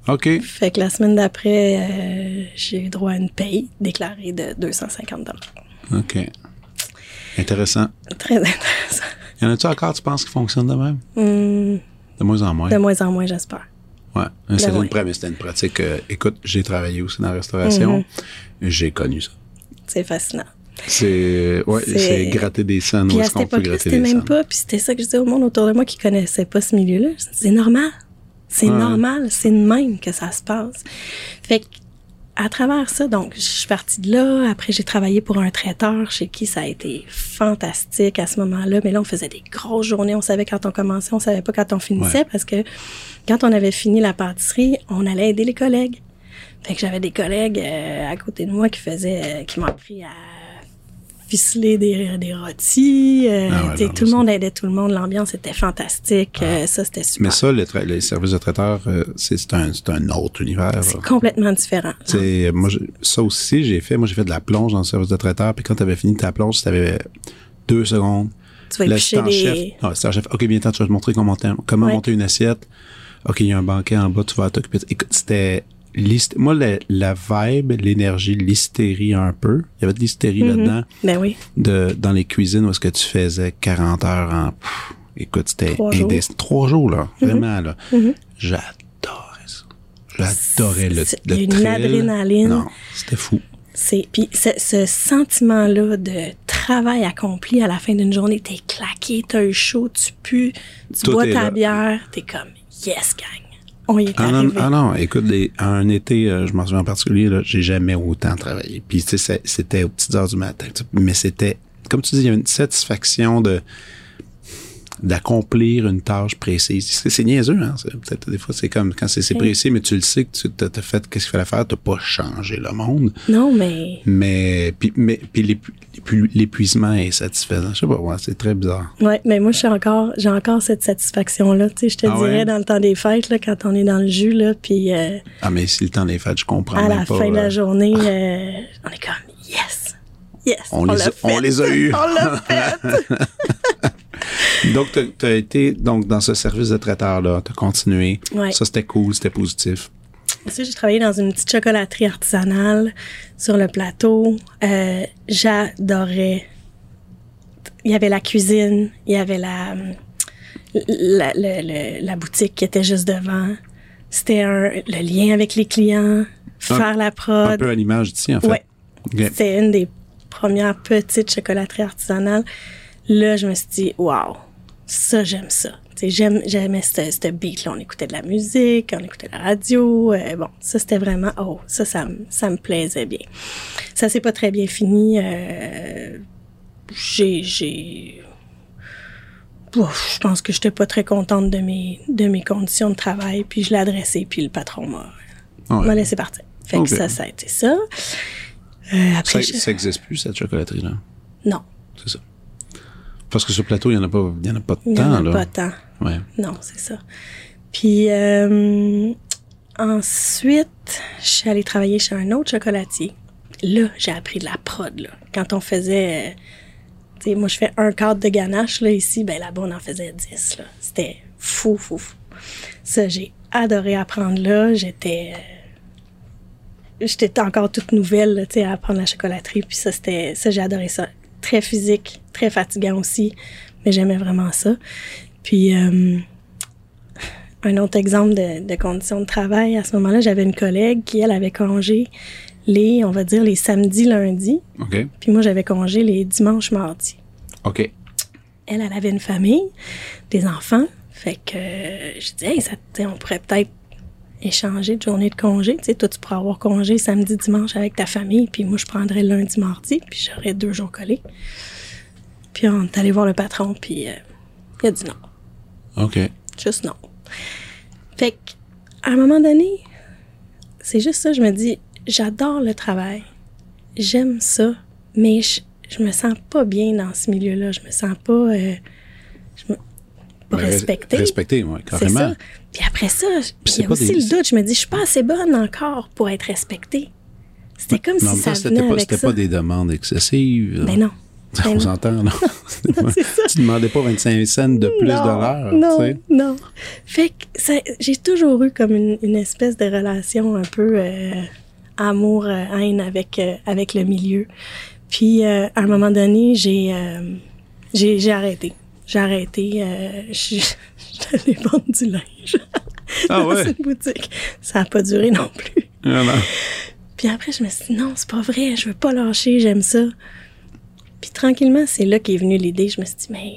OK. Fait que la semaine d'après, euh, j'ai eu droit à une paye déclarée de 250 OK. Intéressant. Très intéressant. Y en a-tu encore, tu penses, qui fonctionnent de même? Hum, De moins en moins. de moins en moins, j'espère. Ouais. C'était Ben une, c'était une pratique. euh, écoute, j'ai travaillé aussi dans la restauration. Mm-hmm. J'ai connu ça. C'est fascinant. C'est ouais, C'est- gratter des scènes. Puis Où est-ce qu'on peut gratter des même scènes? pas. Puis c'était ça que je disais au monde autour de moi qui connaissait pas ce milieu-là. C'est normal. C'est Ouais. normal. C'est de même que ça se passe. Fait que, à travers ça, donc, je suis partie de là. Après, j'ai travaillé pour un traiteur chez qui ça a été fantastique à ce moment-là. Mais là, on faisait des grosses journées. On savait quand on commençait, on savait pas quand on finissait Ouais. parce que quand on avait fini la pâtisserie, on allait aider les collègues. Fait que j'avais des collègues euh, à côté de moi qui faisaient, euh, qui m'ont appris à ficeler des, des rôtis. euh, Ah ouais, tout le monde aidait tout le monde. L'ambiance était fantastique. euh, ça, c'était super. Mais ça, les services de traiteur, euh, c'est un, autre univers. c'est complètement différent. Moi, je- ça aussi, j'ai fait. Moi, j'ai fait de la plonge dans le service de traiteur. Puis quand tu avais fini ta plonge, tu avais deux secondes. Tu vas des... chef. Ah, chef. OK, bien, attends, tu vas te montrer comment, monter- comment Ouais. monter une assiette. OK, il y a un banquet en bas, tu vas t'occuper. c'était. Moi, la, la vibe, l'énergie, l'hystérie un peu. Il y avait de l'hystérie là-dedans. Ben oui. De, dans les cuisines où est-ce que tu faisais 40 heures en. pff, écoute, c'était Trois. Trois jours, là. Vraiment, là. J'adorais ça. J'adorais le, le il y a une thrill. adrénaline. Non, c'était fou. C'est puis ce, ce sentiment-là de travail accompli à la fin d'une journée, t'es claqué, t'as eu chaud, tu pues, tu Tout bois ta là. bière, t'es comme yes gang, on y est Ah non, ah non, écoute, les- un été, euh, je m'en souviens en particulier, là, j'ai jamais autant travaillé. Puis, tu sais, c'était aux petites heures du matin. Mais c'était, comme tu dis, il y a une satisfaction de d'accomplir une tâche précise. C'est, c'est niaiseux, hein. C'est, peut-être des fois, c'est comme quand c'est, c'est précis, mais tu le sais que tu t'as, fait qu'est-ce qu'il fallait faire, t'as pas changé le monde. Non mais Mais, puis, mais, puis l'épu- l'épu- l'épuisement est satisfaisant. Je sais pas, ouais, c'est très bizarre. ouais, mais moi je suis encore, j'ai encore cette satisfaction-là. Tu sais, je te Ah dirais ouais? dans le temps des fêtes là, quand on est dans le jus là, puis euh, Ah, mais si le temps des fêtes, je comprends à la pas. fin de euh, la journée, euh, on est comme yes, yes, On les a- fait. on les a eus. on l'a fait. Donc, tu as été donc dans ce service de traiteur-là, tu as continué. Ouais. Ça, c'était cool, c'était positif. Ensuite, j'ai travaillé dans une petite chocolaterie artisanale sur le plateau. Euh, J'adorais. Il y avait la cuisine, il y avait la, la, boutique qui était juste devant. C'était un- le lien avec les clients, faire la Un prod. peu à l'image d'ici, en fait. Ouais. OK. C'était une des premières petites chocolateries artisanales. Là, je me suis dit, waouh, ça, j'aime ça. J'aime, j'aimais ce, ce beat-là. On écoutait de la musique, on écoutait la radio. euh, bon, ça, c'était vraiment, oh, ça, ça, me- ça me plaisait bien. Ça s'est pas très bien fini. euh, j'ai, j'ai Ouf, je pense que j'étais pas très contente de mes, de mes conditions de travail, puis je l'ai adressé, puis le patron m'a Ah ouais. m'a laissé partir. Fait que ça, ça a été ça. Euh, après, Ça, je- ça existe plus, cette chocolaterie-là? non, C'est ça. Parce que sur le plateau, il n'y en a pas, il y en a pas de il n'y temps, en a pas tant. Ouais. Non, c'est ça. Puis euh, ensuite, je suis allée travailler chez un autre chocolatier. Là, j'ai appris de la prod. Là. Quand on faisait, euh, moi je fais un cadre de ganache là ici, ben là-bas on en faisait 10. Là. C'était fou, fou, fou. Ça, j'ai adoré apprendre là. J'étais, euh, j'étais encore toute nouvelle, tu sais, à apprendre la chocolaterie. Puis ça, c'était, ça j'ai adoré ça. Très physique, très fatigant aussi, mais j'aimais vraiment ça. Puis euh, un autre exemple de, de conditions de travail, à ce moment-là, j'avais une collègue qui, elle, avait congé les, on va dire, les samedis, lundis. OK. Puis moi, j'avais congé les dimanches, mardis. OK. Elle, elle avait une famille, des enfants. Fait que euh, je disais, hey, on pourrait peut-être échanger de journée de congé. Tu sais, toi, tu pourras avoir congé samedi, dimanche avec ta famille, puis moi, je prendrais lundi, mardi, puis j'aurais deux jours collés. Puis on est allé voir le patron, puis euh, il a dit non. OK. Juste non. Fait que, à un moment donné, c'est juste ça, je me dis, j'adore le travail. J'aime ça, mais je, je me sens pas bien dans ce milieu-là. Je me sens pas, euh, je me- pas Ben, respectée. Respecté, oui, carrément. ça. Puis après ça, il y a aussi des- le doute. Je me dis, je suis pas assez bonne encore pour être respectée. C'était comme Mais si ça c'était venait pas, avec c'était ça. pas des demandes excessives. Ben non. Ben On non. s'entend, non? c'est ça. tu demandais pas 25 cents de plus de l'heure, Non, tu sais. non. Fait que ça- j'ai toujours eu comme une, une espèce de relation un peu euh, amour-haine avec, euh, avec le milieu. Puis, euh, à un moment donné, j'ai euh, j'ai arrêté. J'ai arrêté. Euh, je- J'allais vendre du linge Ah dans ouais? une boutique. Ça n'a pas duré non plus. Ah. Puis après, je me suis dit, non, c'est pas vrai, je veux pas lâcher, j'aime ça. Puis tranquillement, c'est là qu'est venue l'idée. Je me suis dit, mais,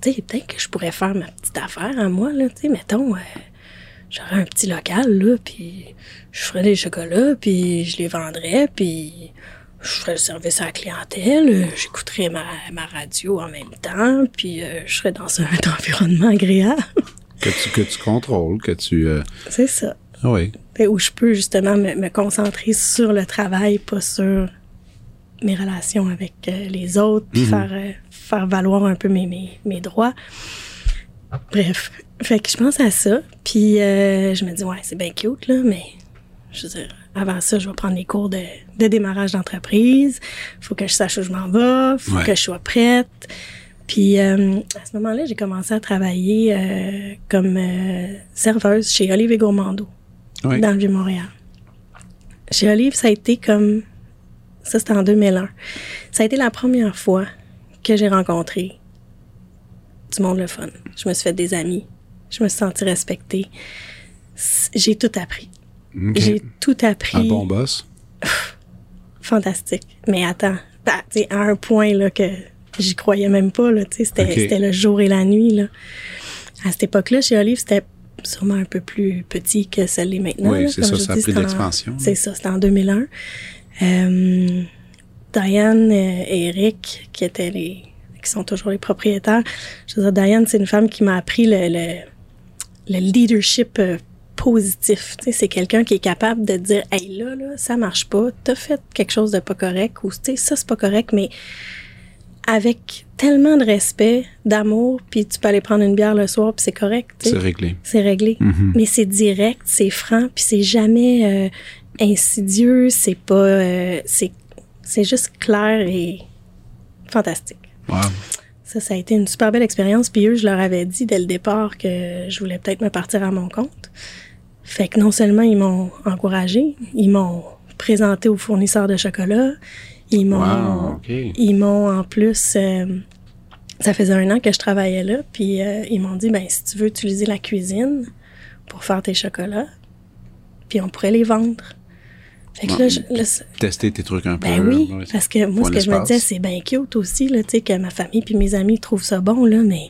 tu sais, peut-être que je pourrais faire ma petite affaire à moi, là. Tu sais, mettons, euh, j'aurais un petit local, là, puis je ferais des chocolats, puis je les vendrais, puis je ferais le service à la clientèle, euh, j'écouterais ma, ma radio en même temps, puis euh, je serais dans un environnement agréable. Que tu, que tu contrôles, que tu... euh, c'est ça. Ah oui. Fait où je peux justement me, me concentrer sur le travail, pas sur mes relations avec euh, les autres, puis faire, euh, faire valoir un peu mes, mes, mes droits. Bref, fait que je pense à ça, puis euh, je me dis, ouais, c'est bien cute, là, mais je veux dire, avant ça, je vais prendre les cours de, de démarrage d'entreprise, faut que je sache où je m'en vais, faut Ouais. que je sois prête. Puis euh, à ce moment-là, j'ai commencé à travailler euh, comme euh, serveuse chez Olive et Gourmando Oui. dans le Vieux-Montréal. Chez Olive, ça a été comme... Ça, c'était en 2001. Ça a été la première fois que j'ai rencontré du monde le fun. Je me suis fait des amis. Je me suis sentie respectée. J'ai tout appris. J'ai tout appris. Un bon boss. Fantastique. Mais attends, bah, à un point là, que j'y croyais même pas. C'était, le jour et la nuit. Là. À cette époque-là, chez Olive, c'était sûrement un peu plus petit que celle est maintenant. Oui, c'est ça, ça a dis, pris c'était en- l'expansion. C'est ça, c'était en 2001. Euh, Diane euh, et Eric, qui étaient les qui sont toujours les propriétaires. Je veux dire, Diane, c'est une femme qui m'a appris le, le, le leadership euh, positif. C'est quelqu'un qui est capable de dire Hey là, là, ça marche pas, t'as fait quelque chose de pas correct, ou tu sais, ça c'est pas correct, mais avec tellement de respect, d'amour, puis tu peux aller prendre une bière le soir, puis c'est correct. C'est réglé. C'est réglé. Mhm. Mais c'est direct, c'est franc, puis c'est jamais euh, insidieux, c'est pas. euh, c'est, c'est juste clair et fantastique. Wow. Ça, ça a été une super belle expérience. Puis eux, je leur avais dit dès le départ que je voulais peut-être me partir à mon compte. Fait que non seulement ils m'ont encouragé, ils m'ont présenté aux fournisseurs de chocolat, ils m'ont, Wow, ils m'ont en plus, euh, ça faisait un an que je travaillais là, puis euh, ils m'ont dit ben si tu veux utiliser la cuisine pour faire tes chocolats, puis on pourrait les vendre. Fait que Ouais. là, je- là, Tester tes trucs un peu. ben oui, ouais. parce que moi, ce que je me disais, c'est bien cute aussi, là, tu sais, que ma famille puis mes amis trouvent ça bon, là, mais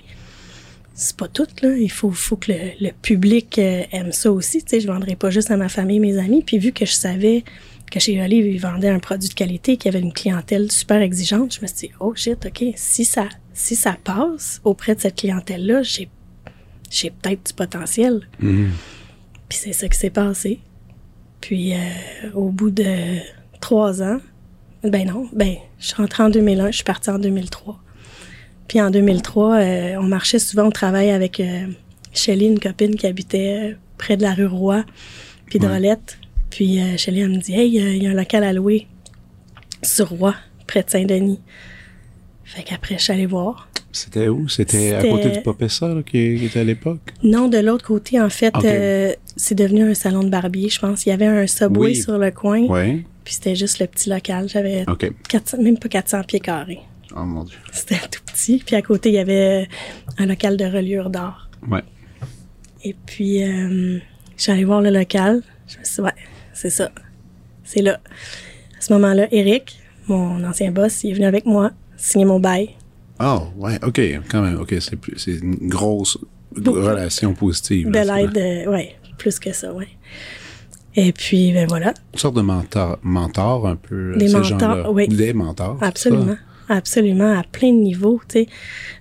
c'est pas tout, là. Il faut, faut que le, le public euh, aime ça aussi, tu sais. Je vendrais pas juste à ma famille et mes amis. Puis vu que je savais que chez Olive, ils vendaient un produit de qualité, qu'il y avait une clientèle super exigeante, je me suis dit, oh shit, OK, si ça, si ça passe auprès de cette clientèle-là, j'ai, j'ai peut-être du potentiel. Mhm. Puis c'est ça qui s'est passé. Puis euh, au bout de trois ans, ben non, ben je suis rentrée en 2001, je suis partie en 2003. Puis en 2003, euh, on marchait souvent au travail avec euh, Shelly, une copine qui habitait euh, près de la rue Roy, puis de Ouais. Rolette. Puis euh, Shelly, elle me dit Hey, euh, il y a un local à louer sur Roy, près de Saint-Denis. Fait qu'après, je suis allée voir. C'était où? C'était à côté du Popessa, là, qui, qui était à l'époque? Non, de l'autre côté, en fait, euh, c'est devenu un salon de barbier, je pense. Il y avait un subway Oui. sur le coin, Oui. puis c'était juste le petit local. J'avais OK. 400 même pas 400 pieds carrés. Oh mon Dieu. C'était tout petit. Puis à côté, il y avait un local de reliure d'or. Ouais. Et puis, euh, allée voir le local. Je me suis dit, ouais, c'est ça. C'est là. À ce moment-là, Eric, mon ancien boss, il est venu avec moi signer mon bail. Oh, ouais, OK, quand même. OK, c'est plus- c'est une grosse relation positive. De là, l'aide, euh, ouais, plus que ça, ouais. Et puis, ben voilà. Une sorte de mentor, mentor un peu. Des ces mentors, gens-là. oui. Des mentors. Absolument. Absolument, à plein de niveaux. Tu sais,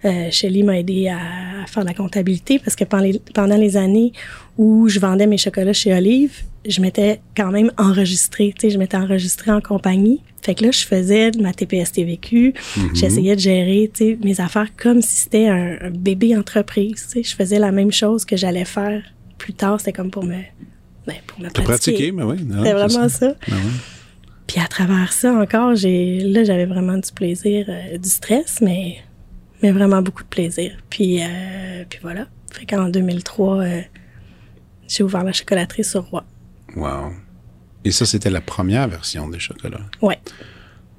euh, Shelly m'a aidé à, à faire la comptabilité parce que pendant les, pendant les années où je vendais mes chocolats chez Olive, je m'étais quand même enregistrée. Tu sais, je m'étais enregistrée en compagnie. Fait que là, je faisais ma TPS-TVQ. J'essayais de gérer, tu sais, mes affaires comme si c'était un, un bébé entreprise. Tu sais, je faisais la même chose que j'allais faire plus tard. C'était comme pour me, ben, pour me pratiqué, mais oui. non, C'était c'est vraiment ça. Ben. Puis à travers ça encore, j'ai là j'avais vraiment du plaisir, euh, du stress, mais mais vraiment beaucoup de plaisir. Puis euh, puis voilà. Fait qu'en 2003, euh, j'ai ouvert la chocolaterie sur Roi. Wow. Et ça, c'était la première version des chocolats. Ouais.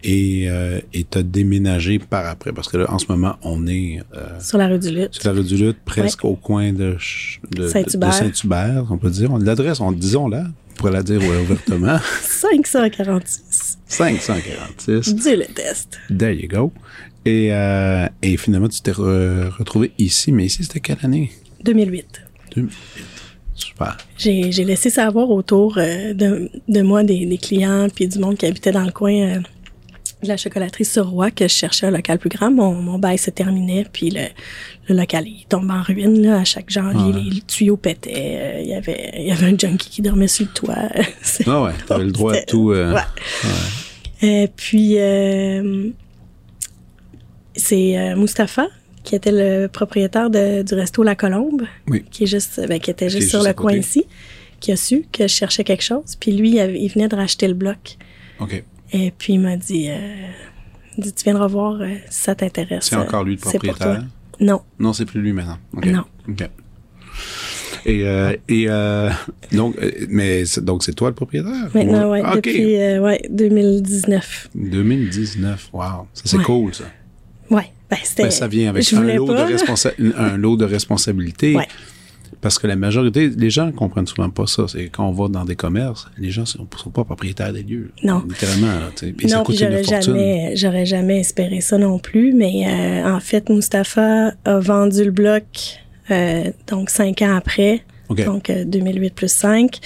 Et euh, et t'as déménagé par après, parce que là, en ce moment, on est euh, Sur la rue du Lutte. sur la rue du Lutte, presque au coin de, de, Saint-Hubert. Saint-Hubert, on peut dire. On l'adresse, on disons-la, on pourrait la dire ouvertement. 546. 546. Dieu le test. There you go. Et, euh, et finalement, tu t'es re- retrouvé ici, mais ici, c'était quelle année? 2008. 2008. Super. J'ai j'ai laissé savoir autour euh, de, de moi des, des clients puis du monde qui habitait dans le coin euh, de la chocolaterie sur Roi que je cherchais un local plus grand. Mon, mon bail se terminait puis le, le local il tombe en ruine là, à chaque janvier. Ouais. Les, tuyaux pétaient. euh, Il y avait il y avait un junkie qui dormait sur le toit. Ah ouais, t'avais le droit à tout. euh, Ouais. Et puis, euh, c'est euh, Mustapha, qui était le propriétaire de- du resto La Colombe, Oui. qui, est juste, ben, qui était Qui juste sur juste le coin ici, qui a su que je cherchais quelque chose. Puis lui, il, avait- il venait de racheter le bloc. OK. Et puis, il m'a dit, euh, il dit, tu viendras voir euh, si ça t'intéresse. C'est encore lui le propriétaire? Non. Non, c'est plus lui maintenant. Non. OK. Et, euh, et euh, donc, mais donc c'est toi le propriétaire? Maintenant, Ou- ouais, OK. depuis euh, ouais, 2019. 2019. Wow. Ça, c'est Ouais. cool, ça. Ouais, ben, c'était... Ben, ça vient avec un lot, pas, de responsa- un lot de responsabilités. Ouais. Parce que la majorité, les gens comprennent souvent pas ça. C'est quand on va dans des commerces, les gens sont, sont pas propriétaires des lieux. Non. Littéralement, là. Et ça non, coûte puis une j'aurais jamais, j'aurais jamais espéré ça non plus. Mais euh, en fait, Mustapha a vendu le bloc euh, donc cinq ans après, donc euh, 2008 plus 5.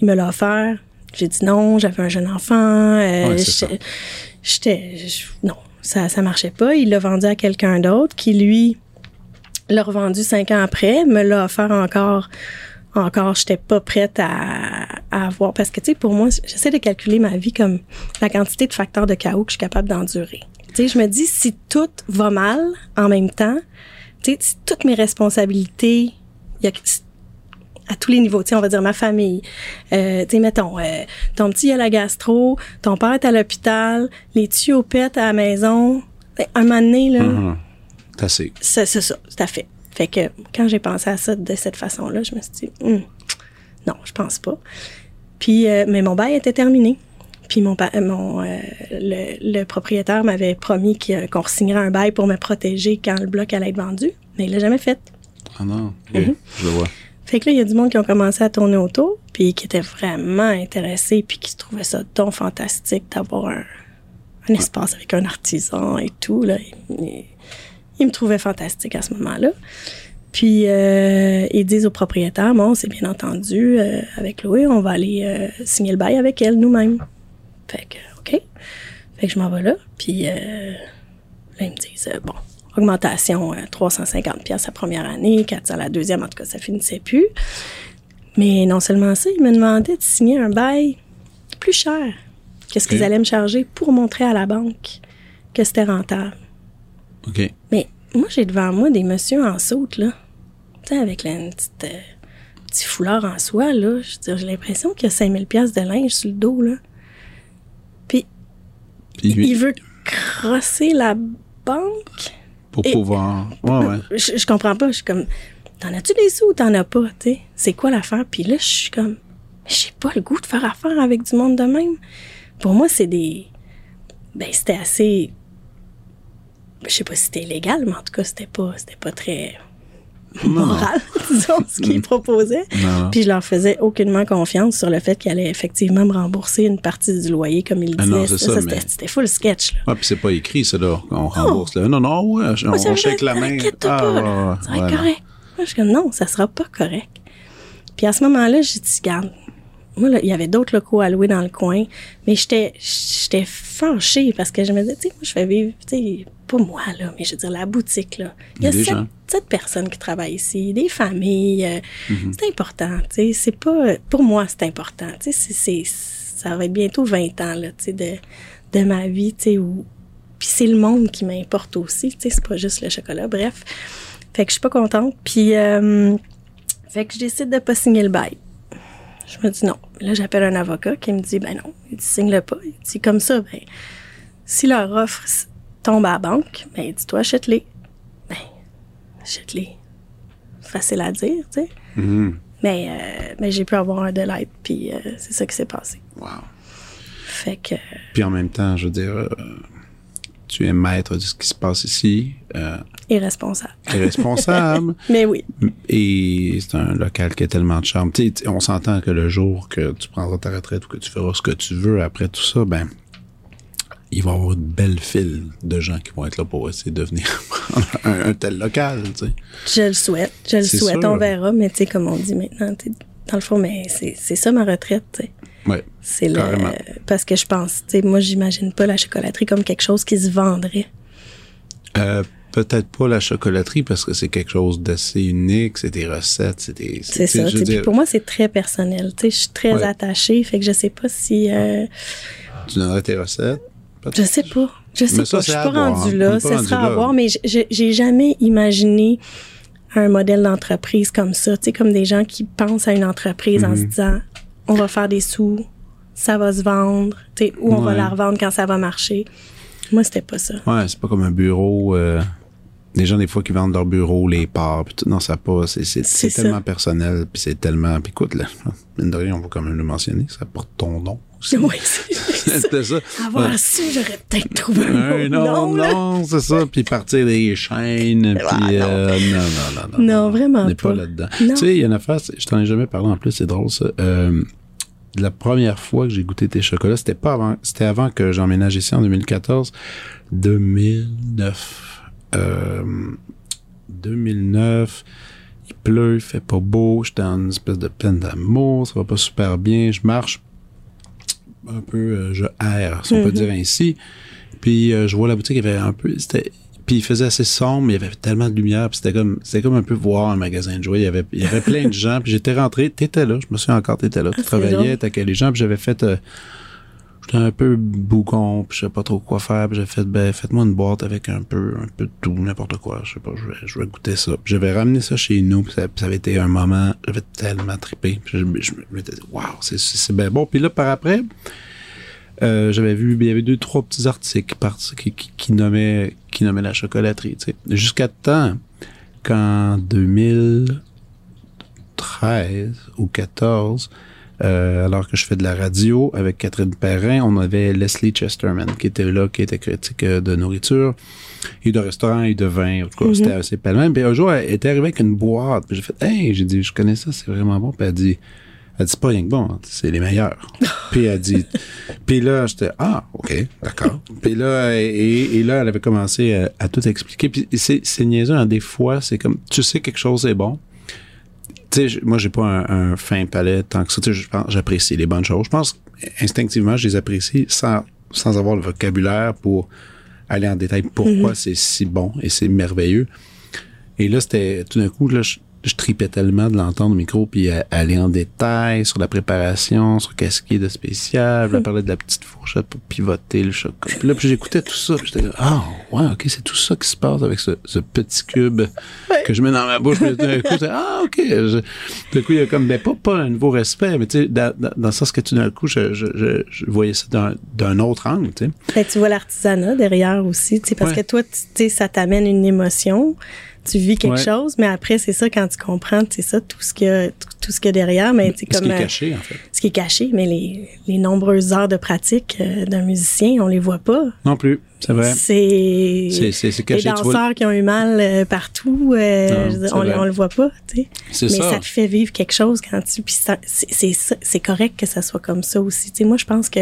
Il me l'a offert. J'ai dit non, j'avais un jeune enfant. euh, Ouais, c'est ça. j'étais- non, ça, ça marchait pas. Il l'a vendu à quelqu'un d'autre qui lui l'a revendu cinq ans après, me l'a offert encore. Encore, j'étais pas prête à, à avoir parce que tu sais, pour moi, j'essaie de calculer ma vie comme la quantité de facteurs de chaos que je suis capable d'endurer. Tu sais, je me dis si tout va mal en même temps, tu sais, si toutes mes responsabilités, il y à tous les niveaux, tu sais, on va dire ma famille, euh, tu sais, mettons, euh, ton petit a la gastro, ton père est à l'hôpital, les tuyaux pètent à la maison. Ben, Un moment donné, là, Mhm. C'est c'est ça, tout à fait. Fait que quand j'ai pensé à ça de cette façon-là, je me suis dit, Hum, non, je pense pas. Puis, euh, mais mon bail était terminé. Puis mon, euh, mon euh, le, le propriétaire m'avait promis qu'on signerait un bail pour me protéger quand le bloc allait être vendu, mais il l'a jamais fait. Ah non, Mhm. je le vois. Fait que là, il y a du monde qui ont commencé à tourner autour, puis qui était vraiment intéressé, puis qui trouvait ça donc fantastique d'avoir un, un espace avec un artisan et tout. Là. Il me trouvait fantastique à ce moment-là. Puis euh, ils disent au propriétaire, bon, c'est bien entendu, euh, avec Louis, on va aller euh, signer le bail avec elle nous-mêmes. Fait que, OK. Fait que je m'en vais là, puis là, ils me disent, bon, augmentation 350 pièces la première année, 400 la deuxième, en tout cas, ça finissait plus. Mais non seulement ça, ils me demandaient de signer un bail plus cher que ce qu'ils allaient me charger pour montrer à la banque que c'était rentable. OK. Mais moi, j'ai devant moi des messieurs en saute, là. Tu sais, avec la, une petite, euh, petit foulard en soie, là. Je veux dire, j'ai l'impression qu'il y a 5000 pièces de linge sur le dos, là. Puis, Puis lui, il veut crosser la banque. pour et- pouvoir. Ouais, ouais. Je, je comprends pas. Je suis comme, t'en as-tu des sous ou t'en as pas, tu sais? C'est quoi l'affaire? Puis là, je suis comme, j'ai pas le goût de faire affaire avec du monde de même. Pour moi, c'est des. Ben, c'était assez. Je sais pas si c'était illégal, mais en tout cas, c'était pas, c'était pas très Non, non. moral, disons, ce qu'ils proposaient. Non, non. Puis je leur faisais aucunement confiance sur le fait qu'ils allaient effectivement me rembourser une partie du loyer, comme ils Ah disaient. non, ça, c'était, mais- c'était full sketch, là. Ouais, puis c'est pas écrit, ça, là. On rembourse, là. Non, non, ouais, on, Moi, on la main. Ah, pas, là. Ça va être non. correct. Moi, je comme, non, ça sera pas correct. Puis à ce moment-là, j'ai dit, garde, moi, là, il y avait d'autres locaux à louer dans le coin, mais j'étais, j'étais fâchée parce que je me disais, tu sais, moi, je fais vivre, tu sais, pas moi, là, mais je veux dire, la boutique, là. Il y a Des sept, personnes qui travaillent ici, des familles. euh, Mm-hmm. C'est important, tu sais. C'est pas, pour moi, c'est important, tu sais. ça va être bientôt 20 ans, là, tu sais, de, de ma vie, tu sais, où. Puis c'est le monde qui m'importe aussi, tu sais, c'est pas juste le chocolat. Bref. Fait que je suis pas contente. Puis, euh, fait que je décide de pas signer le bail. Je me dis non. Là, j'appelle un avocat qui me dit, ben non, il dit, signe-le pas. Il dit, comme ça, ben, si leur offre tombe à la banque, ben, dis-toi, achète-les. Ben, achète-les. Facile à dire, tu sais. Mhm. Mais, euh, mais j'ai pu avoir un délai, puis euh, c'est ça qui s'est passé. Wow. Fait que, Puis en même temps, je veux dire, euh, tu es maître de ce qui se passe ici, euh, irresponsable. tu es responsable, Mais oui, et c'est un local qui a tellement de charme. Tu sais, tu- on s'entend que le jour que tu prendras ta retraite ou que tu feras ce que tu veux après tout ça, ben, il va y avoir une belle file de gens qui vont être là pour essayer de venir prendre un, un tel local, tu sais. je le souhaite. Je le souhaite. sûr. On verra, mais tu sais, comme on dit maintenant, dans le fond, mais c'est ça ma retraite, tu sais. Ouais. C'est le. Carrément. Parce que je pense, tu sais, moi, j'imagine pas la chocolaterie comme quelque chose qui se vendrait. Euh, peut-être pas la chocolaterie parce que c'est quelque chose d'assez unique, c'est des recettes, c'est des. C'est ça. je dire, pour moi, c'est très personnel. Tu sais, je suis très Ouais. attachée, fait que je sais pas si. euh, Tu donnerais tes recettes? Je sais pas. Je sais Mais ça, pas. Je suis pas rendue là. Ce rendu sera à voir, mais j'ai jamais imaginé un modèle d'entreprise comme ça. Tu sais, comme des gens qui pensent à une entreprise en se Mhm. disant on va faire des sous, ça va se vendre, tu sais, ou on va la revendre quand ça va marcher. Moi, c'était pas ça. Ouais, c'est pas comme un bureau. euh, les gens, des fois, qui vendent leur bureau, les parts, puis tout. Non, ça pas. C'est, ça. tellement personnel, puis c'est tellement. Puis écoute, là, mine de rien, on va quand même le mentionner, ça porte ton nom Oui, c'est ça. C'était ça. Avoir Ouais. su, j'aurais peut-être trouvé un non, nom, là. non, c'est ça. Puis partir des chaînes, puis Ah, non. euh, non, non, non, non. Non, vraiment On n'est pas là-dedans. Non. Tu sais, il y a une affaire, je t'en ai jamais parlé en plus, c'est drôle ça. Euh, la première fois que j'ai goûté tes chocolats, c'était pas avant, c'était avant que j'emménage ici en 2014, 2009. Euh, 2009, il pleut, il fait pas beau, j'étais en une espèce de peine d'amour, ça va pas super bien, je marche un peu, euh, je erre, si on peut Mhm. dire ainsi. Puis euh, je vois la boutique, il y avait un peu, c'était, puis il faisait assez sombre, mais il y avait tellement de lumière, puis c'était comme, c'était comme un peu voir un magasin de jouets. Il y avait, il y avait plein de gens, puis j'étais rentré, t'étais là, je me souviens encore, t'étais là, tu Ah, travaillais, t'accueillais les gens, puis j'avais fait, euh, un peu bougon, puis je savais pas trop quoi faire, puis j'ai fait, ben, faites-moi une boîte avec un peu, un peu de tout, n'importe quoi, je sais pas, je vais, je vais goûter ça. Puis j'avais ramené ça chez nous, puis ça, avait été un moment, j'avais tellement trippé, je, je, m'étais dit, waouh, c'est, c'est bien bon. Puis là, par après, euh, j'avais vu, il y avait deux, trois petits articles qui, qui, qui, nommaient, qui la chocolaterie, tu sais. Jusqu'à temps qu'en 2013 ou 14, euh, alors que je fais de la radio avec Catherine Perrin, on avait Leslie Chesterman qui était là, qui était critique euh, de nourriture et de restaurants et de vin. En tout cas, Mhm. c'était assez pas le même. Puis un jour, elle était arrivée avec une boîte. Puis j'ai fait, hey, j'ai dit, je connais ça, c'est vraiment bon. Puis elle dit, elle dit, c'est pas rien que bon, hein, c'est les meilleurs. puis elle dit, puis là, j'étais, ah, ok, d'accord. puis là, et, et là, elle avait commencé à, à tout expliquer. Puis c'est, c'est niaiseux, hein, des fois, c'est comme, tu sais quelque chose est bon. Tu sais, moi, j'ai pas un, un fin palais tant que ça. Tu sais, je pense, j'apprécie les bonnes choses. Je pense, instinctivement, je les apprécie sans, sans avoir le vocabulaire pour aller en détail pourquoi c'est si bon et c'est merveilleux. Et là, c'était tout d'un coup, là, je, je tripais tellement de l'entendre au micro, puis aller en détail sur la préparation, sur qu'est-ce qui est de spécial. Elle parlait de la petite fourchette pour pivoter le chocolat. Puis là, puis j'écoutais tout ça. puis j'étais là, ah, ouais, ok, c'est tout ça qui se passe avec ce, ce petit cube que je mets dans ma bouche. Puis d'un coup, ah, ok. Je, du coup, il y a comme, ben, pas, pas un nouveau respect, mais tu sais, dans, dans, dans le sens que tout d'un coup, je, je, je, je voyais ça d'un, d'un autre angle, tu sais. Que tu vois l'artisanat derrière aussi, tu sais, parce Ouais. que toi, tu sais, ça t'amène une émotion, tu vis quelque Ouais. chose, mais après, c'est ça, quand tu comprends, c'est ça, tout ce qu'il y a, tout, tout ce qu'il y a derrière, mais Ce comme... qui est euh, caché, en fait. ce qui est caché, mais les, les nombreuses heures de pratique euh, d'un musicien, on les voit pas. Non plus, c'est vrai. C'est C'est, les caché, vois. danseurs qui ont eu mal euh, partout, euh, Non, dire, on, on le voit pas, tu sais. C'est Mais ça. ça te fait vivre quelque chose quand tu. Puis c'est c'est correct que ça soit comme ça aussi. Tu sais, moi, je pense que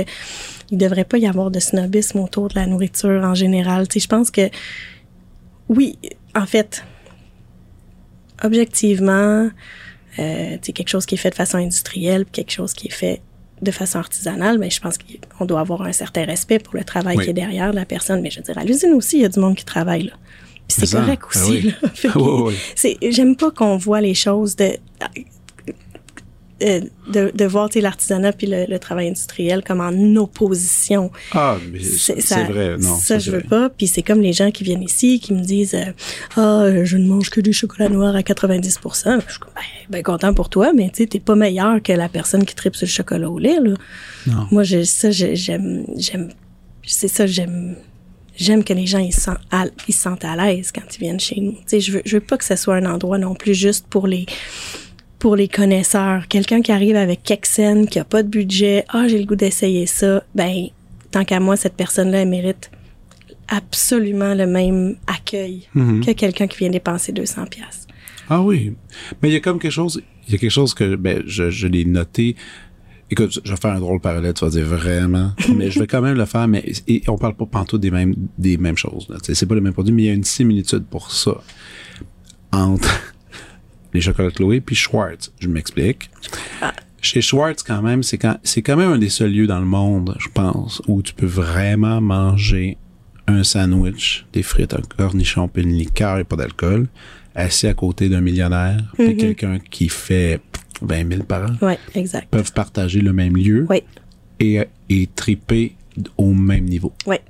il devrait pas y avoir de snobisme autour de la nourriture en général. Tu sais, je pense que oui, en fait, objectivement, euh, quelque chose qui est fait de façon industrielle, puis quelque chose qui est fait de façon artisanale, mais je pense qu'on doit avoir un certain respect pour le travail Oui. qui est derrière la personne. Mais je veux dire, à l'usine aussi, il y a du monde qui travaille là. Puis c'est correct ah aussi. Oui, oui. c'est- J'aime pas qu'on voit les choses de euh, de, de voir l'artisanat puis le, le travail industriel comme en opposition. Ah, mais c'est, vrai, non. Ça, je c'est veux vrai. pas. Puis c'est comme les gens qui viennent ici, qui me disent euh, Ah, euh, je ne mange que du chocolat noir à 90 Je suis ben, ben content pour toi, mais tu t'es pas meilleur que la personne qui tripe sur le chocolat au lait, là. Non. Moi, je, ça, j'aime, j'aime, c'est ça, j'aime, j'aime que les gens, ils sentent à, ils se sentent à l'aise quand ils viennent chez nous. Tu sais, je veux, je veux pas que ce soit un endroit non plus juste pour les, pour les connaisseurs. Quelqu'un qui arrive avec quelques scènes, qui a pas de budget, ah, j'ai le goût d'essayer ça, ben, tant qu'à moi, cette personne-là, elle mérite absolument le même accueil Mhm. que quelqu'un qui vient dépenser 200 pièces. Ah oui. Mais il y a comme quelque chose, il y a quelque chose que ben, je, je l'ai noté. Écoute, je vais faire un drôle parallèle, tu vas dire vraiment, mais je vais quand même le faire, mais et on parle pas pantoute des mêmes, des mêmes choses. C'est pas le même produit, mais il y a une similitude pour ça entre les chocolats Chloé puis Schwartz. Je m'explique. Chez Schwartz, quand même, c'est quand, c'est quand même un des seuls lieux dans le monde, je pense, où tu peux vraiment manger un sandwich, des frites, un cornichon, puis une liqueur et pas d'alcool, assis à côté d'un millionnaire, puis quelqu'un qui fait 20 000 par an, Ouais, exact. peuvent partager le même lieu Oui, et, et triper au même niveau. ouais.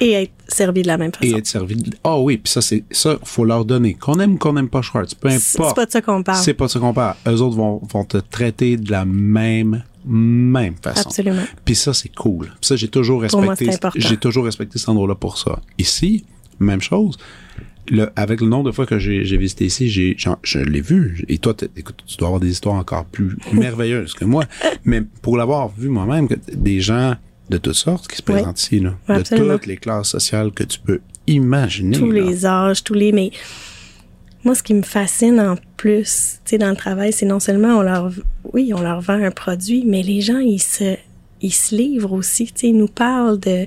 Et être servi de la même Et façon. être servi. de- Ah oui, puis ça, c'est ça, faut leur donner. Qu'on aime ou qu'on n'aime pas Schwartz, peu C'est c'est importe. pas de ça qu'on parle. C'est pas de ça qu'on parle. Eux autres vont, vont te traiter de la même, même façon. Absolument. Puis ça, c'est cool. Ça, j'ai toujours respecté. J'ai toujours respecté cet endroit-là pour ça. Ici, même chose. Le, avec le nombre de fois que j'ai visité ici, j'ai, je l'ai vu. Et toi, écoute, tu dois avoir des histoires encore plus merveilleuses que moi. Mais pour l'avoir vu moi-même, des gens de toutes sortes qui se Oui. présentent ici, là, de toutes les classes sociales que tu peux imaginer. tous là. les âges, tous les. Mais moi, ce qui me fascine en plus, tu sais, dans le travail, c'est non seulement on leur, oui, on leur vend un produit, mais les gens, ils se, ils se livrent aussi. Tu sais, ils nous parlent de,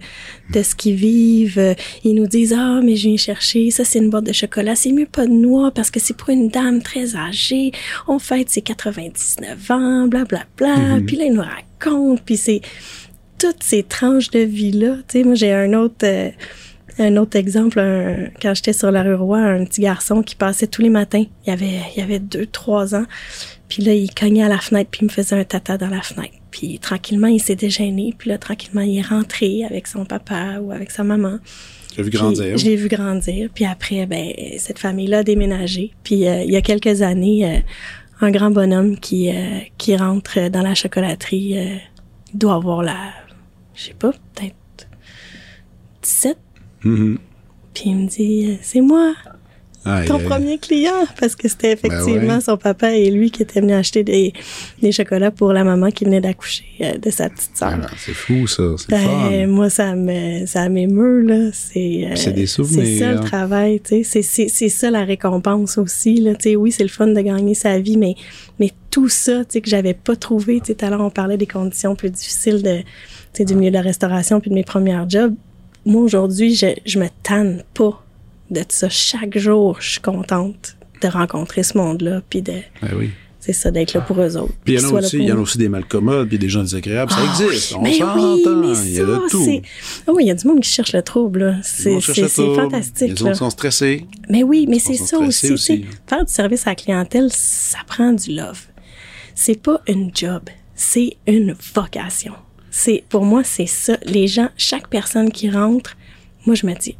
de ce qu'ils vivent. Euh, Ils nous disent ah, mais je viens chercher ça, c'est une boîte de chocolat. C'est mieux pas de noix parce que c'est pour une dame très âgée. On fête ses 99 ans, bla bla bla. Puis là, ils nous racontent. Puis c'est toutes ces tranches de vie-là. Tu sais, moi, j'ai un autre, euh, un autre exemple. un- quand j'étais sur la rue Roi, un petit garçon qui passait tous les matins. Il avait, il avait deux, trois ans. Puis là, il cognait à la fenêtre, puis il me faisait un tata dans la fenêtre. Puis tranquillement, il s'est dégêné. Puis là, tranquillement, il est rentré avec son papa ou avec sa maman. J'ai vu Puis grandir. Je l'ai vu grandir. Puis après, ben, cette famille-là a déménagé. Puis euh, il y a quelques années, euh, un grand bonhomme qui, euh, qui rentre dans la chocolaterie, euh, doit avoir la, je sais pas, peut-être 17. Mhm. Puis il me dit, euh, c'est moi, ton premier client. Parce que c'était effectivement Ben ouais. son papa et lui qui étaient venus acheter des, des chocolats pour la maman qui venait d'accoucher euh, de sa petite sœur. Ah, c'est fou, ça. C'est Ben, moi, ça me, ça m'émeut, là. C'est, euh, C'est des souvenirs. C'est ça le travail, tu sais. C'est ça la récompense aussi, là. Tu sais, oui, c'est le fun de gagner sa vie, mais, mais tout ça, tu sais, que j'avais pas trouvé, tu sais, tout à l'heure, on parlait des conditions plus difficiles de, tu sais, du milieu de la restauration puis de mes premières jobs. Moi, aujourd'hui, je, je me tanne pas de ça. Chaque jour, je suis contente de rencontrer ce monde-là puis de, Ben oui. c'est ça, d'être là pour eux autres. Puis il y en a aussi, il y en a nous. aussi des malcommodes, puis des gens désagréables. Ah, ça existe. On oui, s'entend. mais il y a de tout. Ah oui, il y a du monde qui cherche le trouble. C'est fantastique. là. autres sont stressés. Mais oui, mais c'est ça aussi. sais, Faire du service à la clientèle, ça prend du love. C'est pas une job, c'est une vocation. C'est pour moi, c'est ça. Les gens, chaque personne qui rentre, moi je me dis,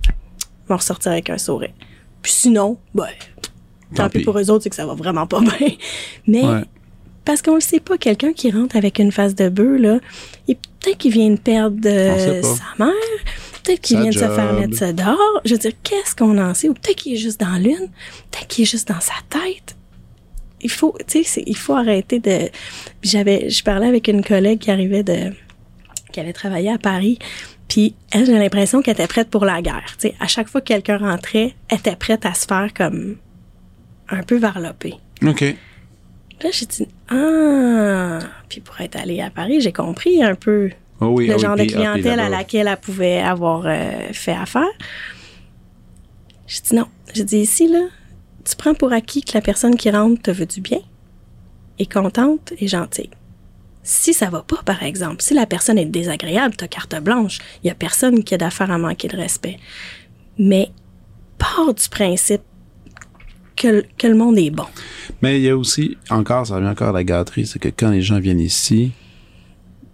vont ressortir avec un sourire. Puis sinon, ben, tant, Tant pis pour eux autres, c'est que ça va vraiment pas bien. Mais Ouais. parce qu'on le sait pas, quelqu'un qui rentre avec une face de bœuf, là, il- peut-être qu'il vient de perdre euh, sa mère, peut-être qu'il vient de se faire mettre ça dehors. Je veux dire, qu'est-ce qu'on en sait? Ou peut-être qu'il est juste dans l'une, peut-être qu'il est juste dans sa tête. Il faut, tu sais, il faut arrêter de. J'avais, je parlais avec une collègue qui arrivait de, qui allait travailler à Paris. Puis elle, j'ai l'impression qu'elle était prête pour la guerre. Tu sais, à chaque fois que quelqu'un rentrait, elle était prête à se faire comme un peu varloper. OK. Là, j'ai dit, ah, puis pour être allée à Paris, j'ai compris un peu Oh oui, le ah oui, genre de ah, clientèle à laquelle elle pouvait avoir euh, fait affaire. J'ai dit non. J'ai dit ici, là, tu prends pour acquis que la personne qui rentre te veut du bien, est contente et gentille. Si ça va pas, par exemple, si la personne est désagréable, t'as carte blanche, il y a personne qui a d'affaire à manquer de respect. Mais pars du principe que, le- que le monde est bon. Mais il y a aussi, encore, ça revient encore à la gâterie, c'est que quand les gens viennent ici,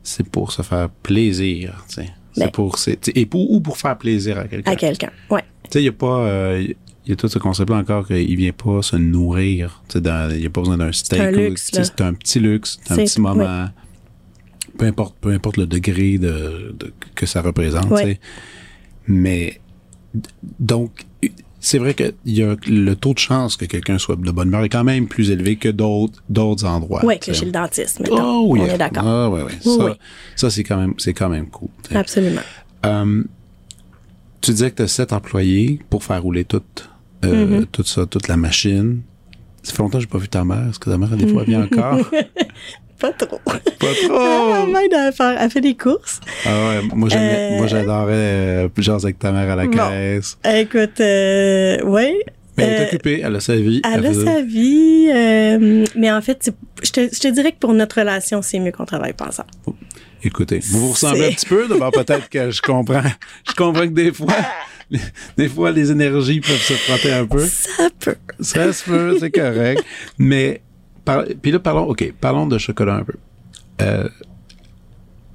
c'est pour se faire plaisir, tu sais. C'est Ben. pour, c'est, et pour, ou pour faire plaisir à quelqu'un. À quelqu'un. Ouais. Tu sais, il n'y a pas, euh, il y a tout ce concept-là encore qu'il vient pas se nourrir. Tu sais, dans- il n'y a pas besoin d'un steak. C'est un petit luxe, c'est un petit moment. Peu importe, peu importe le degré de, de- que ça représente. Mais, donc, c'est vrai que il y a le taux de chance que quelqu'un soit de bonne humeur est quand même plus élevé que d'autres, d'autres endroits. Tu que chez le dentiste, maintenant. Oh oui. On est d'accord. Ah. Oui, ça, oui. ça c'est quand même, c'est quand même cool. Absolument. Euh, tu disais que tu as sept employés pour faire rouler toute, euh, Mm-hmm. tout ça, toute la machine. Ça fait longtemps que j'ai pas vu ta mère. Est-ce que ta mère, des fois, vient encore? Pas trop. pas trop! à faire, elle fait des courses. Ah ouais, moi, Euh, moi, j'adorais jaser avec ta mère à la Bon. caisse. Écoute, euh, ouais. Mais elle est occupée, elle a sa vie. Elle a sa vie, euh, mais en fait, je te, je te dirais que pour notre relation, c'est mieux qu'on travaille pas ensemble. Écoutez, vous vous ressemblez un petit peu, d'abord peut-être que je comprends. Je comprends que des fois, des fois, les énergies peuvent se frotter un peu. Ça peut. Ça se peut, c'est correct. Mais, par- puis là, parlons, OK, parlons de chocolat un peu. Euh,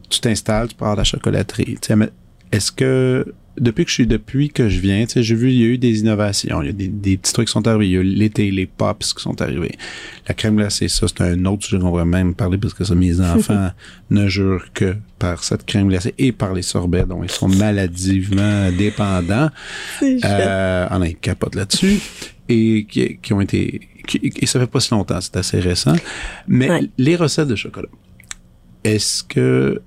tu t'installes, tu pars à la chocolaterie. Tu sais, mais Est-ce que, depuis que je suis, depuis que je viens, tu sais, j'ai vu, il y a eu des innovations. Il y a des, des petits trucs qui sont arrivés. Il y a l'été, les pops qui sont arrivés. La crème glacée, ça, c'est un autre sujet qu'on va même parler parce que ça, mes enfants ne jurent que par cette crème glacée et par les sorbets dont ils sont maladivement dépendants. Euh, on a ils capotent là-dessus et qui, qui ont été qui- et ça fait pas si longtemps, c'est assez récent. Mais Ouais. les recettes de chocolat, est-ce que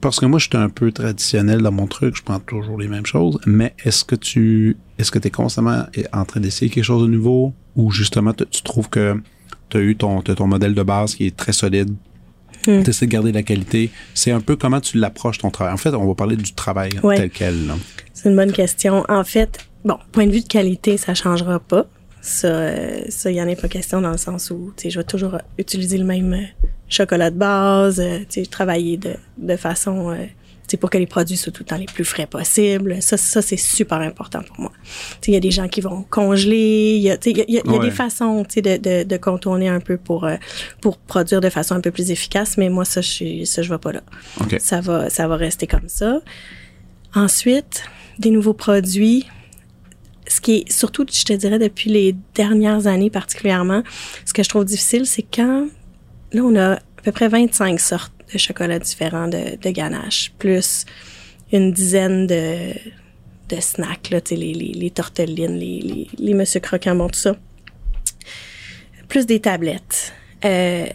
parce que moi je suis un peu traditionnel dans mon truc, je prends toujours les mêmes choses, mais est-ce que tu est-ce que tu es constamment en train d'essayer quelque chose de nouveau? Ou justement tu trouves que tu as eu ton ton modèle de base qui est très solide Hmm. Tu essaies de garder la qualité. C'est un peu comment tu l'approches ton travail. En fait, on va parler du travail Ouais. tel quel. C'est une bonne question. En fait, bon, point de vue de qualité, ça changera pas. Ça, euh, ça, il y en a pas question dans le sens où, tu sais, je vais toujours utiliser le même euh, chocolat de base, euh, tu sais, travailler de, de façon, euh, tu sais, pour que les produits soient tout le temps les plus frais possibles. Ça, ça c'est super important pour moi. Tu sais, il y a des gens qui vont congeler, il y a, tu sais, il y a, y a- il y a Ouais. des façons, tu sais, de, de, de contourner un peu pour, euh, pour produire de façon un peu plus efficace, mais moi, ça, je suis, ça, je vais pas là. OK. Ça va, ça va rester comme ça. Ensuite, des nouveaux produits. Ce qui est surtout, je te dirais, depuis les dernières années particulièrement, ce que je trouve difficile, c'est quand, là, on a à peu près 25 sortes de chocolats différents de, de ganache, plus une dizaine de, de snacks, là, tu sais, les, les, les tortellines, les, les, les Monsieur Croquant, bon, tout ça. Plus des tablettes. Euh,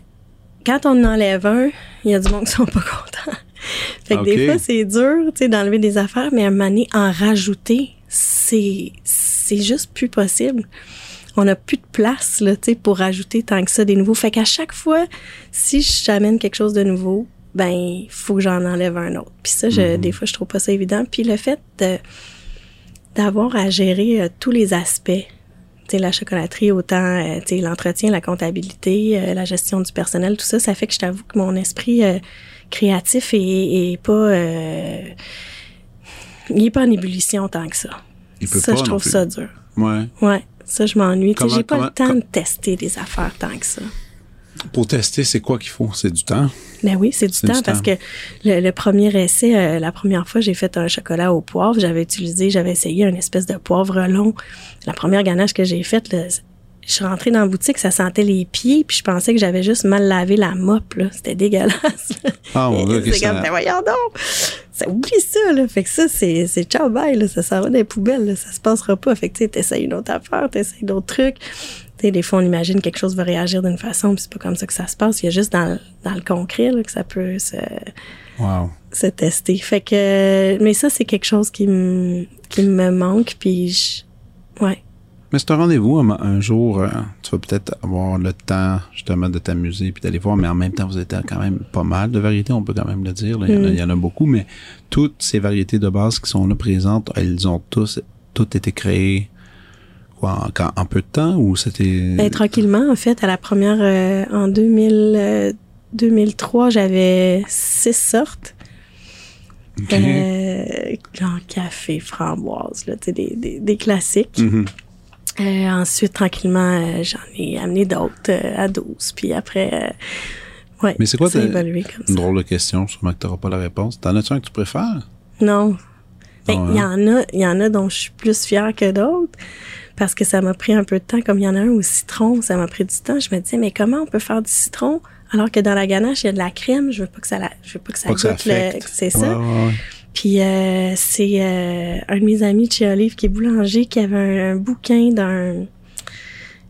quand on en enlève un, il y a du monde qui sont pas contents. fait que des fois, c'est dur, tu sais, d'enlever des affaires, mais à un moment donné, en rajouter, c'est, c'est juste plus possible. On n'a plus de place, là, tu sais, pour rajouter tant que ça des nouveaux. Fait qu'à chaque fois, si j'amène quelque chose de nouveau, ben, il faut que j'en enlève un autre. Puis ça, je, des fois, je trouve pas ça évident. Puis le fait d'avoir à gérer euh, tous les aspects tu sais, la chocolaterie, autant, euh, tu sais, l'entretien, la comptabilité, euh, la gestion du personnel, tout ça, ça fait que je t'avoue que mon esprit euh, créatif est, est pas, euh, il est pas en ébullition tant que ça. Il peut ça, pas je trouve ça dur. Ouais. Ouais, ça, je m'ennuie. J'ai pas comment- le temps com- de tester des affaires tant que ça. Pour tester, c'est quoi qu'il faut? C'est du temps? Ben oui, c'est du temps du parce temps. que le, le premier essai, euh, la première fois, j'ai fait un chocolat au poivre. J'avais utilisé, j'avais essayé une espèce de poivre long. La première ganache que j'ai faite, je suis rentrée dans la boutique, ça sentait les pieds, puis je pensais que j'avais juste mal lavé la mop, là. C'était dégueulasse. Ah, mon Dieu, c'est comme, ben voyons donc! Ça oublie ça, là. Fait que ça, c'est, c'est ciao bye, là. Ça s'en va dans les poubelles, là. Ça se passera pas. Fait que, tu sais, t'essayes une autre affaire, t'essayes d'autres trucs. Tu sais, des fois, on imagine que quelque chose va réagir d'une façon, puis c'est pas comme ça que ça se passe. Il y a juste dans, le- dans le concret, là, que ça peut se, Wow. se tester. Fait que, mais ça, c'est quelque chose qui me, qui me manque, puis je, ouais. Mais c'est un rendez-vous un, un jour, euh, tu vas peut-être avoir le temps justement de t'amuser puis d'aller voir, mais en même temps, vous êtes quand même pas mal de variétés, on peut quand même le dire. là. Il, y en a, Mm. il y en a beaucoup, mais toutes ces variétés de base qui sont là présentes, elles ont tous toutes été créées en, en peu de temps ou c'était. Ben, tranquillement, en fait, à la première, euh, en 2000, euh, 2003, j'avais six sortes. Ok. Euh, café, framboise, là, des, des, des classiques. Mhm. Euh, ensuite, tranquillement, euh, j'en ai amené d'autres euh, à 12. Puis après, euh, ouais, Mais c'est quoi ça évolué comme Une ça. drôle de question, sûrement que tu n'auras pas la réponse. T'en as-tu un que tu préfères? Non. Ben, Ah il ouais? y en a, il y en a dont je suis plus fière que d'autres. Parce que ça m'a pris un peu de temps, comme il y en a un au citron, ça m'a pris du temps. Je me disais, mais comment on peut faire du citron alors que dans la ganache, il y a de la crème, je veux pas que ça la, je veux pas que ça Pas goûte c'est Ouais, ça. ouais, ouais. Puis euh, c'est euh, un de mes amis de chez Olive qui est boulanger qui avait un, un bouquin d'un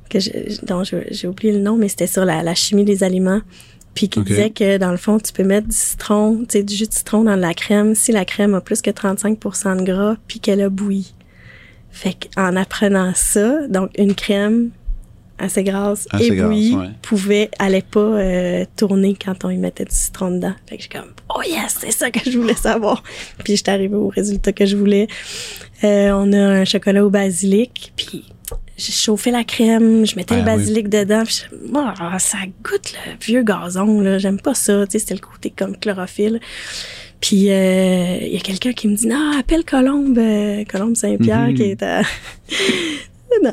que je- dont j'ai oublié le nom mais c'était sur la, la chimie des aliments. Puis qui disait que dans le fond tu peux mettre du citron, tu sais du jus de citron dans de la crème si la crème a plus que 35% de gras puis qu'elle a bouilli. Fait qu'en apprenant ça, donc une crème assez grasse Assez et bouillie ouais. pouvait allait pas euh, tourner quand on y mettait du citron dedans. Fait que j'ai comme oh yes, c'est ça que je voulais savoir. Puis j'étais arrivée au résultat que je voulais. Euh, on a un chocolat au basilic, puis j'ai chauffé la crème, je mettais Ah le oui. basilic dedans, puis je- moi ça goûte le vieux gazon là, j'aime pas ça, tu sais, c'était le côté comme chlorophylle. Puis euh, il y a quelqu'un qui me dit non, appelle Colombe, euh, Colombe Saint-Pierre Mhm. qui est à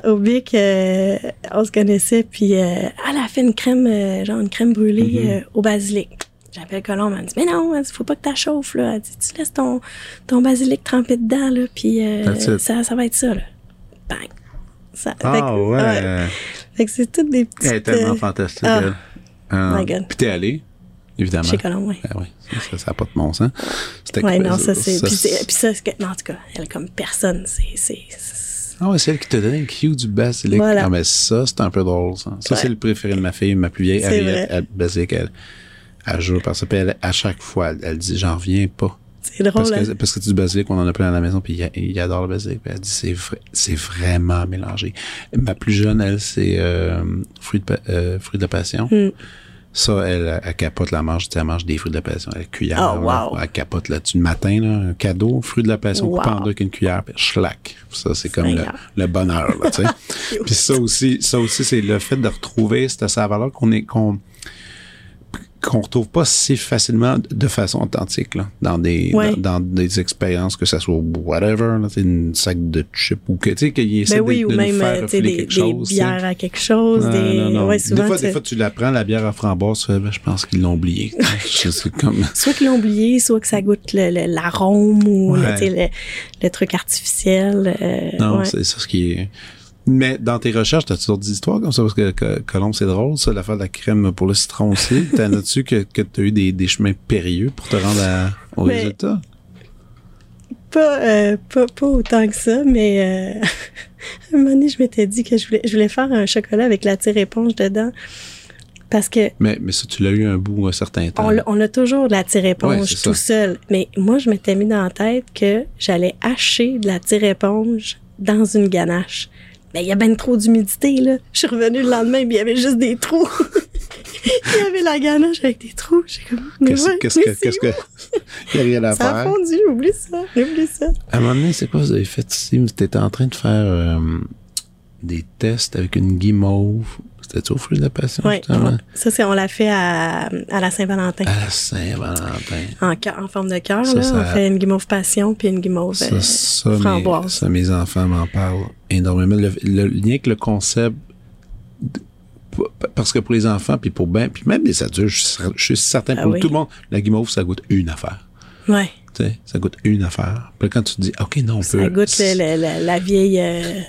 au Bic, euh, on se connaissait, puis euh, elle a fait une crème, euh, genre une crème brûlée Mhm. euh, au basilic. J'appelle Colombe, elle me dit, mais non, dit, faut pas que tu chauffes, là. Elle dit, tu laisses ton, ton basilic trempé dedans, là, puis euh, ça, ça va être ça, là. Bang. Ça, fait Ah que- ouais. Fait que c'est toutes des petites... Elle est tellement fantastique. ah. elle. Ah. My God. Puis t'es allé, évidemment. chez Colombe, oui. Ben oui, ça, n'a pas de bon sens. C'était Ouais, quoi, non, ça, c'est... Puis, ça, non, en tout cas, elle, comme personne, c'est... Ah ouais, c'est elle qui te donne le cue du basilic. Voilà. Ah, mais ça, c'est un peu drôle, ça. Ça, Ouais. c'est le préféré de ma fille, ma plus vieille. Elle, vrai. elle, elle, basilic, elle, elle jure par ça. Puis elle, à chaque fois, elle, elle dit, j'en reviens pas. C'est drôle, Parce hein? que, parce que du basilic, on en a plein à la maison, puis il, il adore le basilic. Puis elle dit, c'est vrai, c'est vraiment mélangé. Ma plus jeune, elle, c'est euh, fruits, de, euh, fruits de la passion. Hmm. Ça, elle, elle capote la sais, elle mange des fruits de la passion. Elle cuillère, Oh, là, wow. elle capote là-dessus. Le matin, là, un cadeau, fruits de la passion coupé Wow. en deux avec une cuillère, puis schlac. Ça, c'est comme le bonheur, là, tu sais. puis ça aussi, ça aussi, c'est le fait de retrouver cette saveur-là qu'on est, qu'on, qu'on retrouve pas si facilement de façon authentique là, dans des Ouais. dans, dans des expériences que ça soit whatever là, une sac de chips ou que tu sais qu'il essaie Ben oui, de ou nous même faire euh, des, quelque des chose bières à quelque chose. Non, des... non, non. Ouais, des, fois, des fois, tu la prends, la bière à framboise, ben, je pense qu'ils l'ont oublié. Comme... Soit qu'ils l'ont oublié, soit que ça goûte l'arôme ou Ouais. sais, le, le truc artificiel. euh, Non, c'est ça ce qui est... Mais dans tes recherches, t'as toujours des histoires comme ça? Parce que, que Colombe, c'est drôle, ça, l'affaire de la crème pour le citron aussi. T'en as-tu que, que t'as eu des, des chemins périlleux pour te rendre à- au Mais- résultat? Pas, euh, pas, pas autant que ça, mais euh, un moment donné, je m'étais dit que je voulais, je voulais faire un chocolat avec la tire-éponge dedans. Parce que Mais, mais ça, tu l'as eu un bout un certain temps. on, a toujours de la tire-éponge tout ça. seul. Mais moi, je m'étais mis dans la tête que j'allais hacher de la tire-éponge dans une ganache. Mais il y a ben trop d'humidité, là. Je suis revenue le lendemain, mais il y avait juste des trous. il y avait la ganache avec des trous. J'ai comme, Qu'est-ce ouais, qu'est-ce que... Qu'est-ce que... Il n'y a rien à Ça a fondu, oublie ça, oublie ça. À un moment donné, c'est quoi vous avez fait ici? Vous étiez en train de faire... euh, des tests avec une guimauve. C'était-tu au fruit de la passion, Oui, justement? ça, c'est, on l'a fait à, à la Saint-Valentin. À la Saint-Valentin. En, en forme de cœur, Ça, là. ça- On fait une guimauve passion puis une guimauve Ça, euh, ça, mes, framboise. ça, mes enfants m'en parlent énormément. Le, le lien avec le concept, de- parce que pour les enfants, puis pour ben, puis même les adultes, je suis, cer- je suis certain, Ah pour oui. tout le monde, la guimauve, ça goûte une affaire. Ouais. Tu sais, ça goûte une affaire. Puis quand tu te dis, OK, non, on Ça peut... goûte le- le- la vieille, euh,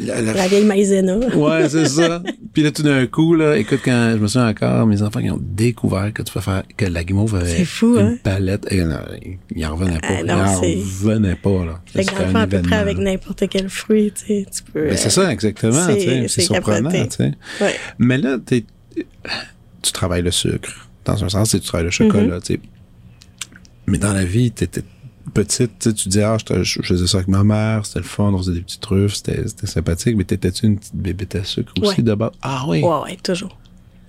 la- la- la vieille maïzena. Ouais, c'est ça. Puis là, tout d'un coup, là, écoute, quand je me souviens encore, mes enfants, ils ont découvert que tu peux faire, que la guimauve avait fou, une hein? palette. Et, non, ils en revenaient pas. Ah, non, ils en revenaient pas, là. Qu'en un fait, à peu près avec n'importe quel fruit, tu sais, tu peux. Ben, c'est euh, ça, exactement. c'est- tu sais, C'est surprenant. tu sais. Ouais. Mais là, t'es- tu travailles le sucre. Dans un sens, tu travailles le chocolat. Mm-hmm. tu sais. Mais dans la vie, tu étais petite, tu sais, tu dis, ah, je, faisais ça avec ma mère, c'était le fun, on faisait des petites truffes, c'était sympathique. Mais t'étais-tu une petite bébête à sucre aussi Ouais. de base? Ah oui. Ouais, ouais, toujours.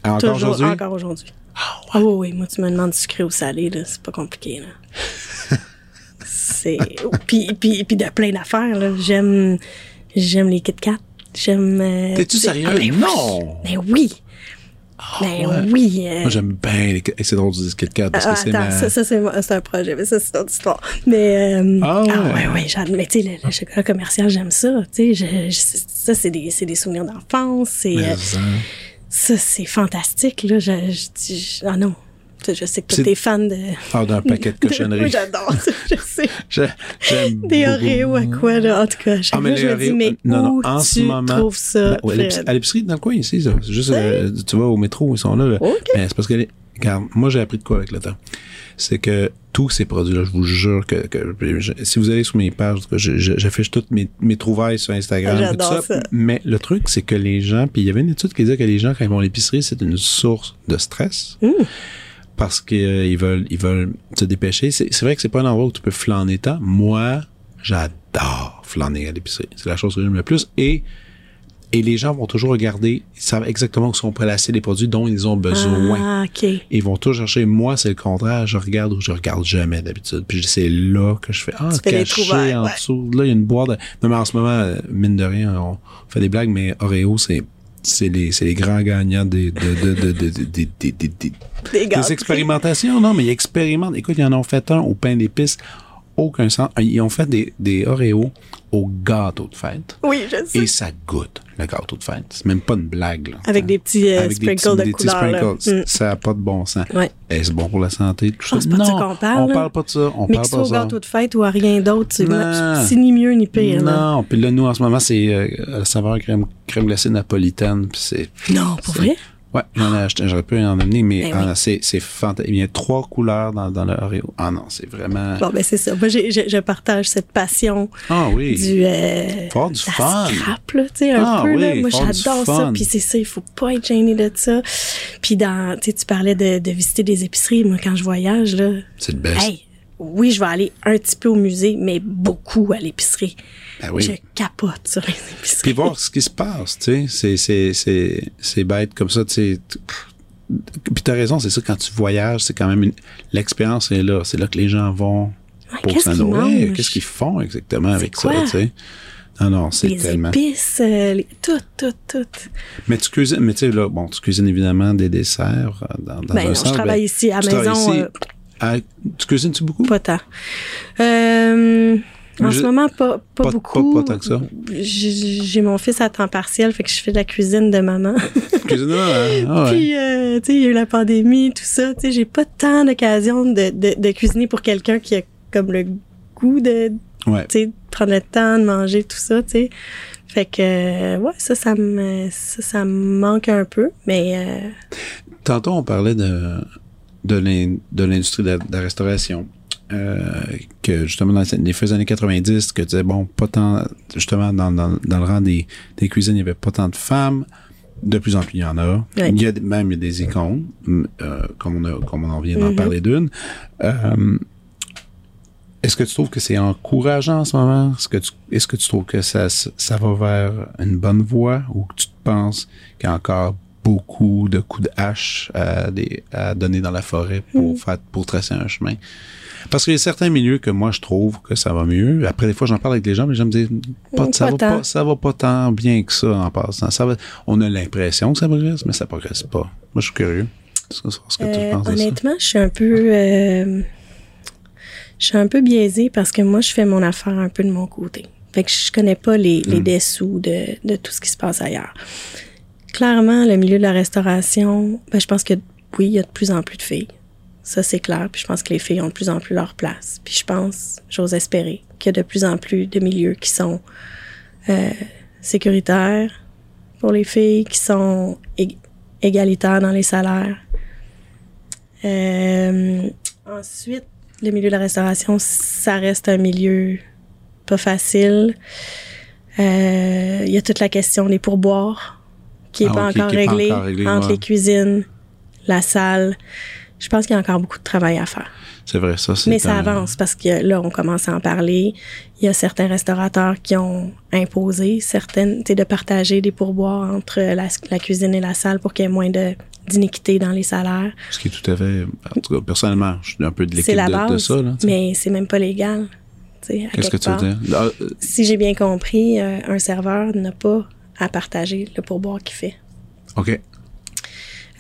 Ah, Encore toujours, aujourd'hui? encore aujourd'hui. Ah oui, oui, moi, tu me demandes sucré ou salé, là, c'est pas compliqué, là. c'est... puis, puis, puis de plein d'affaires, là. J'aime, j'aime les Kit Kat. J'aime... euh, T'es-tu sérieux? Ah, ben. Non! Ben oui! Ben ouais. oui! euh, Moi, j'aime bien les... et C'est drôle de dire Kit Kat parce ah, que c'est ma... ça, ça, c'est, un projet, mais ça, c'est une autre histoire. Mais, euh, Ah ouais. ouais, ouais, j'adore. Mais tu sais, le, le chocolat commercial, j'aime ça. Tu sais, ça, c'est des, des souvenirs d'enfance. C'est, euh, hein. ça, c'est fantastique, là. Je, je, je- ah non. Tu Je sais que toi, t'es fan de. Ah, d'un paquet de cochonneries. Moi, j'adore ça, je sais. J'ai- J'aime Des. Oreos à quoi, là. En tout cas, Ah, mais je me dis, mais euh, non, non, où en tu ce moment, trouves ça, Ben, ouais, à l'épicerie- dans le coin, ici, ça. C'est juste, euh, tu vas au métro, ils sont là. là. Ok. Mais c'est parce que, regarde, moi, j'ai appris de quoi avec le temps. C'est que tous ces produits-là, je vous jure que, que je- si vous allez sur mes pages, j'affiche toutes mes, mes trouvailles sur Instagram. Tout ça. Mais le truc, c'est que les gens, puis il y avait une étude qui disait que les gens, quand ils vont à l'épicerie, c'est une source de stress. Mmh. Parce qu'ils veulent, ils veulent se dépêcher. C'est vrai que c'est pas un endroit où tu peux flâner tant. Moi, j'adore flâner à l'épicerie. C'est la chose que j'aime le plus. Et, et les gens vont toujours regarder, ils savent exactement où sont placés les produits dont ils ont besoin. Ah, OK. Ils vont toujours chercher. Moi, c'est le contraire. Je regarde où je regarde jamais d'habitude. Puis c'est là que je fais, ah, Tu caché en ouais. dessous. Là, il y a une boîte. de- Non, mais en ce moment, euh, mine de rien, on fait des blagues, mais Oreo, c'est, c'est les, c'est les grands gagnants des, de, des expérimentations, non, mais ils expérimentent. Écoute, ils en ont fait un au pain d'épices. Aucun sens. Ils ont fait des, des Oreos au gâteau de fête. Oui, je sais. Et ça goûte, le gâteau de fête. C'est même pas une blague, là. Avec des petits euh, Avec des sprinkles petits- de des couleur. là. sprinkles. Mm. Ça n'a pas de bon sens. Ouais. Est-ce bon pour la santé, tout ça? Ah, c'est pas de non, ça parle, on là. parle pas de ça. On Mais parle pas au de ça. gâteau de fête ou à rien d'autre, c'est ni mieux ni pire. là. Non, puis là, nous, en ce moment, c'est euh, la saveur crème, crème glacée napolitaine, puis c'est... Non, pour vrai? Ouais, j'en ai acheté, j'aurais pu en amener, mais Ben ah, oui. c'est, c'est fantastique. Il y a trois couleurs dans, dans le Oreo. Ah non, c'est vraiment... Bon, ben c'est ça. Moi, j'ai- je partage cette passion Ah oui. du... Euh, du fun. scrap, là, tu sais, un Ah peu, là. oui, Moi, avoir du j'adore ça. Puis c'est ça, il faut pas être gêné de ça. Puis dans... Tu sais, tu parlais de, de visiter des épiceries. Moi, quand je voyage, là... C'est le best. Hey, oui, je vais aller un petit peu au musée, mais beaucoup à l'épicerie. Ben oui. Je capote sur les épiceries. Puis voir ce qui se passe, tu sais. C'est, c'est, c'est, c'est bête comme ça, tu sais. Puis t'as raison, c'est ça, quand tu voyages, c'est quand même une... L'expérience est là. C'est là que les gens vont Ouais, pour s'en nourrir. Qu'est-ce qu'ils font exactement avec ça, tu sais? Non, non, c'est les tellement... épices, euh, les- tout, tout, tout. Mais tu cuisines, mais tu sais, là, bon, tu cuisines évidemment des desserts euh, dans, dans Ben un non, sens. je travaille ben, ici à la maison. ici. euh, Ah, tu cuisines-tu beaucoup? Pas tant. Euh, en Je- ce moment, pas, pas, pas- beaucoup. pas- pas tant que ça. J'ai mon fils à temps partiel, fait que je fais de la cuisine de maman. Tu cuisines, ah, ah, ouais. Puis, euh, tu sais, il y a eu la pandémie, tout ça. Tu sais, j'ai pas tant d'occasion de, de, de cuisiner pour quelqu'un qui a comme le goût de, Ouais. tu sais, prendre le temps de manger, tout ça, tu sais. Fait que, euh, ouais, ça, ça me, ça, ça me manque un peu, mais euh, Tantôt, on parlait de, de l'in- de l'industrie de, la- de la restauration. Euh, que justement, dans les fins des années 90, que tu disais, bon, pas tant, justement, dans, dans, dans le rang des, des cuisines, il n'y avait pas tant de femmes. De plus en plus, il y en a. Ouais. Il y a même il y a des icônes, euh, comme, on a, comme on en vient d'en Mhm. parler d'une. Euh, est-ce que tu trouves que c'est encourageant en ce moment? Est-ce que tu, est-ce que tu trouves que ça, ça va vers une bonne voie ou que tu te penses qu'il y a encore beaucoup de coups de hache à, des, à donner dans la forêt pour Mm. faire, pour tracer un chemin. Parce qu'il y a certains milieux que moi, je trouve que ça va mieux. Après, des fois, j'en parle avec les gens, mais je me dis, pas, Mm, ça, va pas, ça va pas tant bien que ça en passant. Ça va, on a l'impression que ça progresse, mais ça progresse pas. Moi, je suis curieux. C'est ce que tu Euh, penses de ça. honnêtement, je suis un peu. euh, je suis un peu biaisée parce que moi, je fais mon affaire un peu de mon côté. Fait que je connais pas les, les dessous de, de tout ce qui se passe ailleurs. Clairement, le milieu de la restauration, ben, je pense que oui, il y a de plus en plus de filles. Ça, c'est clair. Puis je pense que les filles ont de plus en plus leur place. Puis je pense, j'ose espérer, qu'il y a de plus en plus de milieux qui sont euh, sécuritaires pour les filles, qui sont ég- égalitaires dans les salaires. Euh, ensuite, le milieu de la restauration, ça reste un milieu pas facile. Euh, Il y a toute la question des pourboires qui n'est Ah pas, encore qui est pas encore réglée, entre ouais. les cuisines, la salle. Je pense qu'il y a encore beaucoup de travail à faire. C'est vrai, ça, Mais ça un- avance parce que là, on commence à en parler. Il y a certains restaurateurs qui ont imposé certaines, de partager des pourboires entre la, la cuisine et la salle pour qu'il y ait moins de d'iniquité dans les salaires. Ce qui est tout à fait. En tout cas, personnellement, je suis un peu de l'équipe de, base, de ça. Là, mais c'est même pas légal. Qu'est-ce que tu veux dire? Ah, euh, Si j'ai bien compris, euh, un serveur n'a pas à partager le pourboire qu'il fait. OK.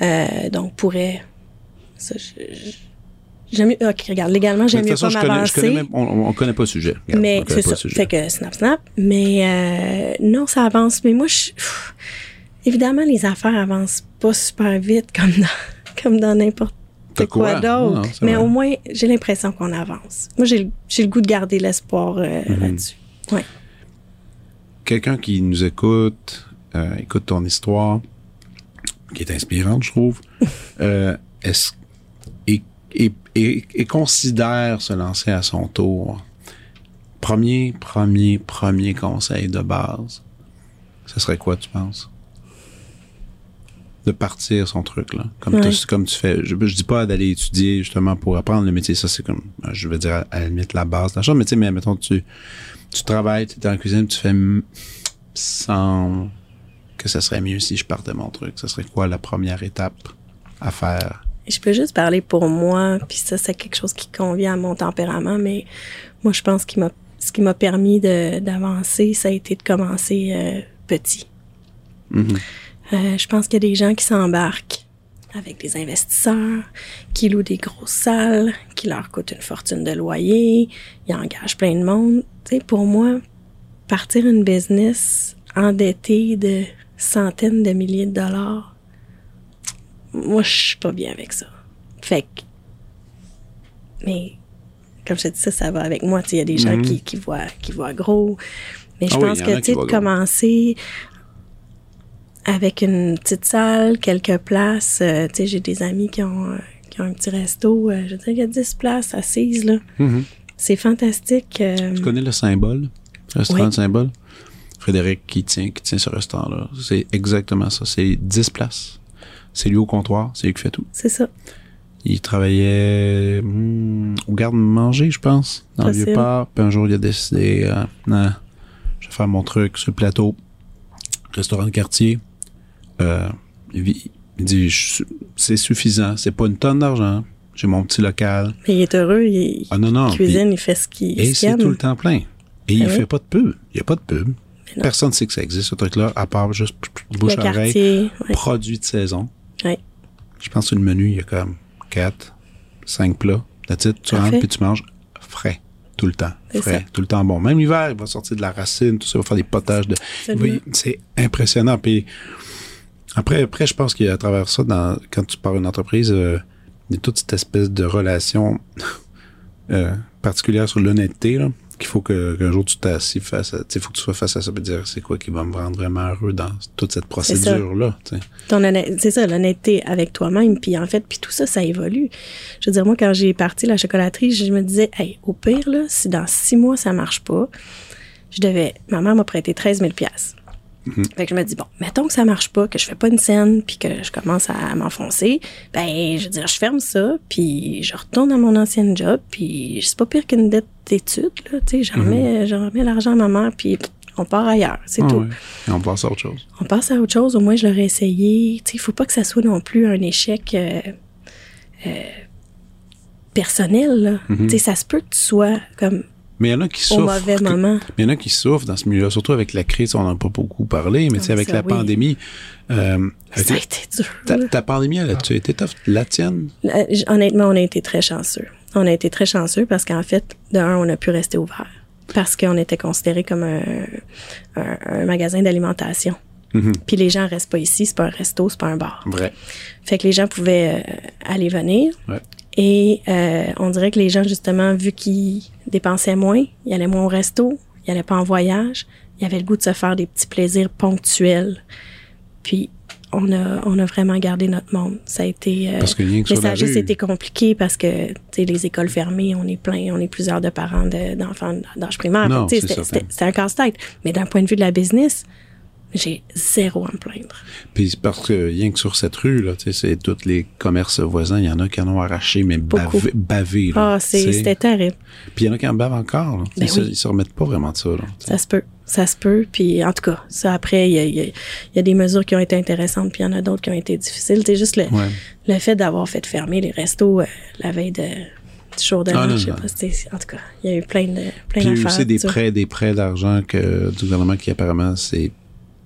Euh, donc, pourrait. Ça, j'aime mieux- ok, regarde, légalement, j'aime de mieux toute façon, pas je connais, connais m'avancer. même, on, on connaît pas le sujet. Regarde, Mais c'est ça. Fait que snap, snap. Mais euh, non, ça avance. Mais moi, je, pff, évidemment, les affaires avancent pas super vite comme dans, comme dans n'importe quoi, quoi? d'autre. Mais vrai. au moins, j'ai l'impression qu'on avance. Moi, j'ai le- j'ai le goût de garder l'espoir euh, Mhm. là-dessus. Ouais. Quelqu'un qui nous écoute, euh, écoute ton histoire, qui est inspirante, je trouve, euh, est-ce, et, et, et, et considère se lancer à son tour. Premier, premier, premier conseil de base, ce serait quoi, tu penses? De partir son truc, là. Comme, Ouais. tu, comme tu fais. Je, je dis pas d'aller étudier justement pour apprendre le métier. Ça, c'est comme, je veux dire, à, à la limite, la base de la chose. Mais tu sais, mais mettons, tu, tu travailles, tu es dans la cuisine, tu fais sans que ça serait mieux si je partais mon truc. Ça serait quoi la première étape à faire? Je peux juste parler pour moi, puis ça, c'est quelque chose qui convient à mon tempérament, mais moi, je pense que ce qui m'a permis d'avancer, ça a été de commencer euh, petit. Mhm. Euh, je pense qu'il y a des gens qui s'embarquent avec des investisseurs, qui louent des grosses salles, qui leur coûtent une fortune de loyer, ils engagent plein de monde. Tu sais, pour moi, partir une business endettée de centaines de milliers de dollars, moi, je suis pas bien avec ça. Fait que, mais comme je te dis ça, ça va avec moi. Tu sais, il y a des gens Mhm. qui, qui voient, qui voient gros. Mais je Ah oui, pense que, tu sais, de commencer avec une petite salle, quelques places. euh, tu sais, j'ai des amis qui ont, euh, qui ont un petit resto. euh, je veux dire, il y a 10 places assises, là. Mhm. C'est fantastique. euh, Tu connais le symbole? Le restaurant Oui. de symbole? Frédéric qui tient, qui tient ce restaurant-là. C'est exactement ça. C'est 10 places. C'est lui au comptoir. C'est lui qui fait tout. c'est ça. Il travaillait hmm, au garde-manger, je pense, dans le Possible. Vieux-Port. Puis un jour, il a décidé, euh, non, je vais faire mon truc sur le plateau. Restaurant de quartier. Euh, il, dit, c'est suffisant. C'est pas une tonne d'argent. J'ai mon petit local. Mais il est heureux, il, Ah non, non. il cuisine, il fait ce qu'il et c'est tout le temps plein. Et il Ah oui? fait pas de pub. Il y a pas de pub. Personne ne sait que ça existe, ce truc-là, à part juste bouche à oreille. ouais. Produit de saison. Ouais. Je pense que le menu, il y a comme 4, 5 plats. Tu rentres puis tu manges frais. Tout le temps. Frais. ça. Tout le temps bon. Même l'hiver, il va sortir de la racine, tout ça, il va faire des potages de. C'est impressionnant. Puis après, après, je pense qu'à travers ça, dans, quand tu pars une entreprise, euh, il y a toute cette espèce de relation euh, particulière sur l'honnêteté, qu'il faut que, qu'un jour tu t'assis face à, faut que tu sois face à ça et dire c'est quoi qui va me rendre vraiment heureux dans toute cette procédure-là, c'est ça, l'honnêteté avec toi-même. Puis en fait, puis tout ça, ça évolue. Je veux dire, moi, quand j'ai parti la chocolaterie, je me disais, hey, au pire, là, si dans six mois, ça marche pas, je devais. Ma mère m'a prêté 13 000 piastres. Fait que je me dis, bon, mettons que ça marche pas, que je fais pas une scène, puis que je commence à m'enfoncer, ben, je veux dire, je ferme ça, puis je retourne à mon ancienne job, puis c'est pas pire qu'une dette d'études, là, tu sais, j'en remets, j'en remets l'argent à ma mère, puis On part ailleurs, c'est Ah tout. ouais. Et on passe à autre chose. On passe à autre chose. Au moins, je l'aurais essayé. Tu sais, il faut pas que ça soit non plus un échec euh, euh, personnel. là. Mhm. Tu sais, ça se peut que tu sois comme Mais il y en a qui au souffrent. mauvais que- moment. Mais il y en a qui souffrent dans ce milieu-là, surtout avec la crise, on n'en a pas beaucoup parlé, mais tu sais, Ah, avec ça, la oui. pandémie. euh, Ça a été dur. ta, pandémie, elle a-tu été tough? La tienne? Euh, Honnêtement, on a été très chanceux. On a été très chanceux parce qu'en fait, de un, on a pu rester ouvert. Parce qu'on était considéré comme un, un- un magasin d'alimentation. Mhm. Puis les gens restent pas ici, c'est pas un resto, c'est pas un bar. Vrai. Fait que les gens pouvaient euh, aller venir. Ouais. Et euh, on dirait que les gens, justement, vu qu'ils dépensaient moins, ils allaient moins au resto, ils allaient pas en voyage, ils avaient le goût de se faire des petits plaisirs ponctuels. Puis on a, on a vraiment gardé notre monde. Ça a été... euh, Parce que rien que mais sur ça la a juste rue. été compliqué parce que, tu sais, les écoles fermées, on est plein, on est plusieurs de parents de- d'enfants d'âge primaire. C'était un casse-tête. Mais d'un point de vue de la business, j'ai zéro à me plaindre. Puis c'est parce que rien que sur cette rue, là, tu sais, c'est tous les commerces voisins, il y en a qui en ont arraché, mais bavé, bavé, là, Ah, c'était terrible. Puis il y en a qui en bavent encore, là. Ben ils, se, oui. ils se remettent pas vraiment de ça, là. Ça se peut. Ça se peut. Puis, en tout cas, ça, après, il y a, y a- il y a des mesures qui ont été intéressantes, puis il y en a d'autres qui ont été difficiles. C'est juste le, Ouais. le fait d'avoir fait fermer les restos euh, la veille de, du jour de Ah, non, je sais pas. En tout cas, il y a eu plein de plein Puis il y a eu d'affaires. aussi des prêts, des prêts d'argent que du gouvernement qui apparemment c'est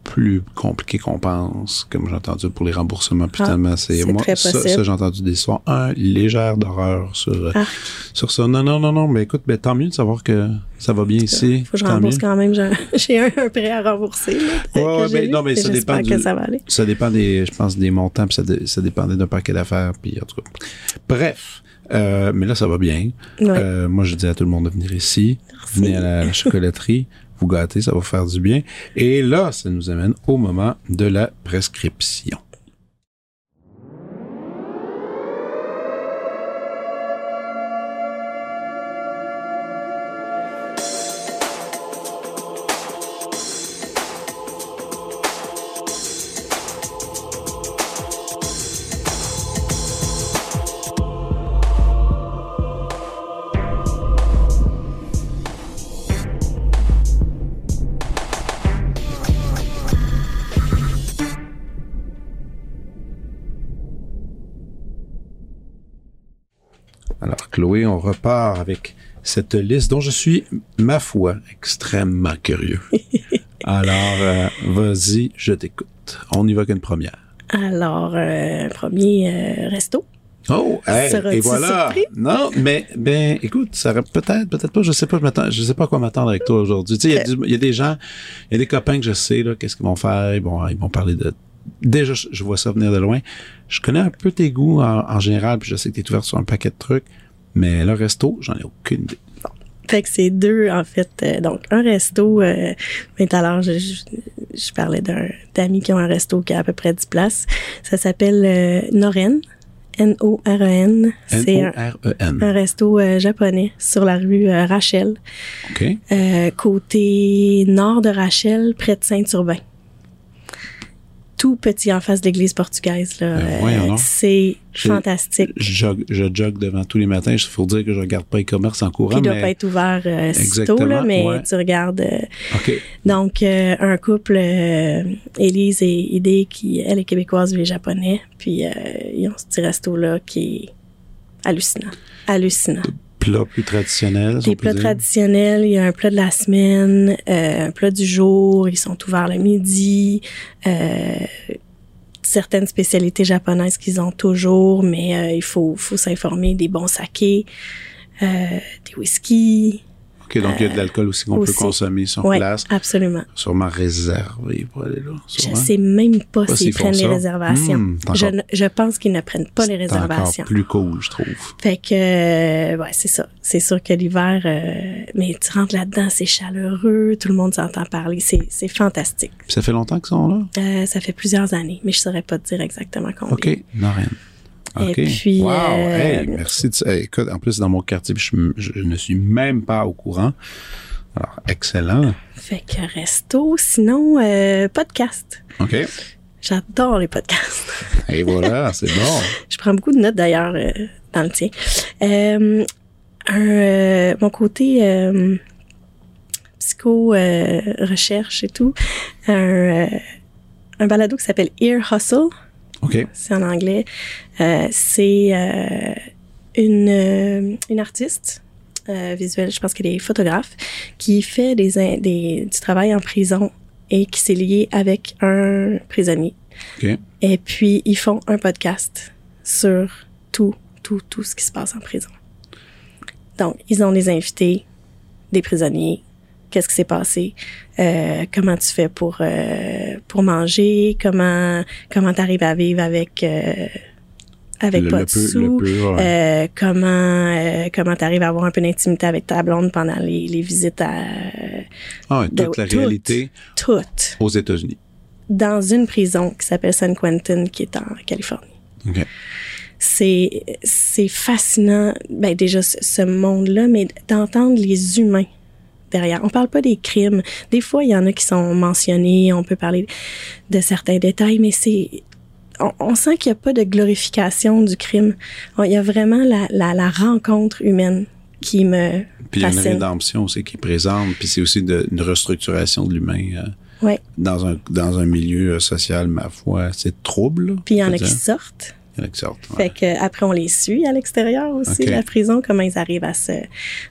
plus compliqué qu'on pense, comme j'ai entendu pour les remboursements. Puis Ah, c'est moi très ça, j'ai entendu des histoires un légère d'horreur sur euh, Ah. sur ça. Non non non non, mais écoute, ben tant mieux de savoir que ça va bien ici. Faut que je rembourse mieux. quand même. J'ai un, prêt à rembourser. Là, Ouais, ben, eu, non, mais ça dépend que ça va aller. Ça dépend des, je pense, des montants, puis ça, dé- ça dépendait d'un paquet d'affaires, puis en tout cas. Bref, euh, mais là, ça va bien. Ouais. Euh, moi, je dis à tout le monde de venir ici. Venez à la chocolaterie, vous gâtez, ça va faire du bien. Et là, ça nous amène au moment de la prescription. Chloé, on repart avec cette liste dont je suis, ma foi, extrêmement curieux. Alors, euh, vas-y, je t'écoute. On y va qu'une première. Alors, euh, premier euh, resto. Oh, hey, et voilà. surpris? Non, mais ben, écoute, ça peut-être, peut-être pas. Je sais pas, je je sais pas à quoi m'attendre avec toi aujourd'hui. Tu sais, il y a du- il y, a des gens, il y a des copains que je sais là, qu'est-ce qu'ils vont faire. Ils vont, ils vont parler de. Déjà, je, vois ça venir de loin. Je connais un peu tes goûts en, en général, puis je sais que t'es ouvert sur un paquet de trucs. Mais le resto, j'en ai aucune idée. Fait que c'est deux, en fait. euh, donc, un resto, euh, mais tout à l'heure, je, je, je parlais d'un d'amis qui ont un resto qui a à peu près 10 places. Ça s'appelle euh, Noren. N-O-R-E-N. C'est un, un N-O-R-E-N. resto euh, japonais sur la rue euh, Rachel, euh, côté nord de Rachel, près de Saint-Urbain. Tout petit en face de l'église portugaise. Là. Ben, Euh, c'est fantastique. Je jogue, je jogue devant tous les matins. Il faut dire que je regarde pas les commerces en Puis courant, il doit mais... pas être ouvert euh, si tôt, Exactement, là, mais ouais. tu regardes... euh, OK. Donc, euh, un couple, euh, Élise et Idée, qui, elle est québécoise, lui est japonais. Puis, euh, ils ont ce petit resto-là qui est hallucinant. Hallucinant. Plat plus traditionnel, si on Des plats traditionnels, il y a un plat de la semaine, euh, un plat du jour, ils sont ouverts le midi. Euh, certaines spécialités japonaises qu'ils ont toujours, mais euh, il faut, faut s'informer des bons sakés, euh, des whisky. OK, donc il y a de l'alcool aussi qu'on peut consommer sur Oui, place. absolument. Sûrement réservé pour aller là. Je sûrement. sais même pas s'ils prennent les réservations. Hmm, c'est je, ne- je pense qu'ils ne prennent pas les C'est réservations. plus cool, je trouve. Fait que, euh, ouais, c'est ça. C'est sûr que l'hiver, euh, mais tu rentres là-dedans, c'est chaleureux, tout le monde s'entend parler, c'est, c'est fantastique. Puis ça fait longtemps qu'ils sont là? Euh, ça fait plusieurs années, mais je saurais pas te dire exactement combien. OK, non, rien. Et puis, wow, euh, hey, merci. de écoute, en plus, dans mon quartier, je, je ne suis même pas au courant. Alors, excellent. Fait que resto, sinon, euh, podcast. OK. J'adore les podcasts. Et voilà, c'est bon. Je prends beaucoup de notes d'ailleurs euh, dans le tien. Euh, un, euh, mon côté euh, psycho-recherche et tout, un, un balado qui s'appelle Ear Hustle. OK. C'est en anglais. c'est une, une artiste visuelle, je pense qu'elle est photographe, qui fait des, des, du travail en prison et qui s'est lié avec un prisonnier. OK. Et puis, ils font un podcast sur tout, tout, tout ce qui se passe en prison. Donc, ils ont des invités, des prisonniers. Qu'est-ce qui s'est passé? Euh, comment tu fais pour euh, pour manger? Comment comment t'arrives à vivre avec euh, avec Le- pas le de peu- sous? peu, ouais. Comment comment t'arrives à avoir un peu d'intimité avec ta blonde pendant les, les visites à Ah, ouais, toute de- la tout. réalité toutes aux États-Unis. dans une prison qui s'appelle San Quentin qui est en Californie. OK. c'est c'est fascinant ben déjà ce, ce monde-là mais d'entendre les humains derrière on parle pas des crimes des fois il y en a qui sont mentionnés on peut parler de certains détails mais c'est on, on sent qu'il n'y a pas de glorification du crime On- il y a vraiment la, la, la rencontre humaine qui me Puis il y a une rédemption aussi qui est présente, puis c'est aussi de- une restructuration de l'humain euh, ouais dans un dans un milieu euh, social, ma foi, c'est trouble. puis il y on en peut a qui dire. sortent Il y en a qui sortent. Ouais. Fait que après on les suit à l'extérieur aussi Ok. de la prison, comment ils arrivent à se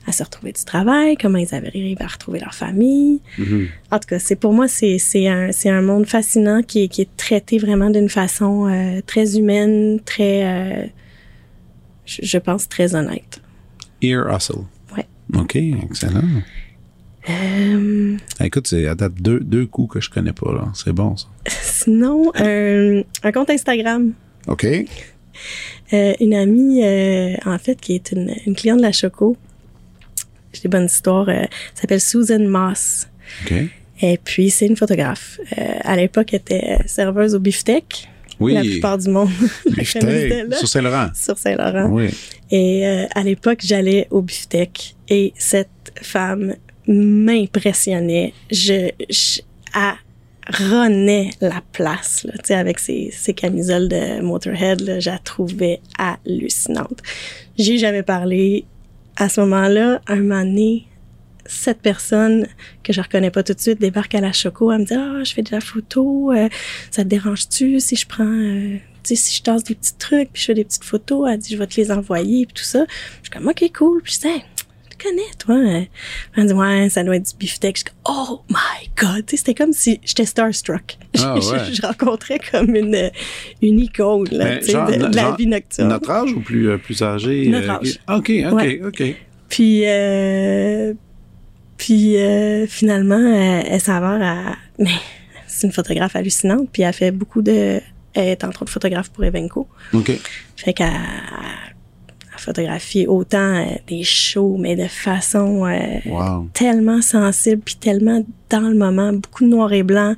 à se retrouver du travail, comment ils arrivent à retrouver leur famille. Mhm. En tout cas, c'est pour moi c'est c'est un c'est un monde fascinant qui est qui est traité vraiment d'une façon euh, très humaine, très euh, je, je pense très honnête. Ear Hustle. Ouais. OK, excellent. Euh, Ah, Écoute, c'est à date deux, deux coups que je connais pas, là. C'est bon, ça. sinon un, un compte Instagram OK. Euh, une amie, euh, en fait, qui est une, une cliente de la Choco. J'ai des bonnes histoires. euh, s'appelle Susan Moss. OK. Et puis, c'est une photographe. À l'époque, elle était serveuse au beefsteak. Oui. La plupart du monde là, sur Saint-Laurent. sur Saint-Laurent. Oui. Et à l'époque, j'allais au beefsteak et cette femme m'impressionnait. Je, je elle renait la place, là, avec ses, ses camisoles de Motorhead, là, je la trouvais hallucinante. J'ai jamais parlé à ce moment-là. Un moment donné, cette personne que je reconnais pas tout de suite débarque à la choco. Elle me dit ah je fais de la photo, euh, ça te dérange-tu si je prends euh, tu sais si je tasse des petits trucs puis je fais des petites photos? Elle dit je vais te les envoyer puis tout ça. Je suis comme ok cool puis je dis connais toi. Elle me dit ouais ça doit être du beefsteak. Je comme oh my god. C'était comme si j'étais starstruck. Ah, je, ouais. je- je rencontrais comme une une icône là, genre- de, de la genre- vie nocturne. Notre âge ou plus, euh, plus âgé? Notre euh, âge. OK, OK, Ouais. OK. Puis, euh, puis euh, finalement, elle, elle s'avère à... Mais c'est une photographe hallucinante, puis elle fait beaucoup de... Elle est entre autres photographe pour Evenco. OK. Fait qu'elle elle photographie autant euh, des shows, mais de façon euh, Wow. tellement sensible, puis tellement dans le moment, beaucoup de noir et blanc.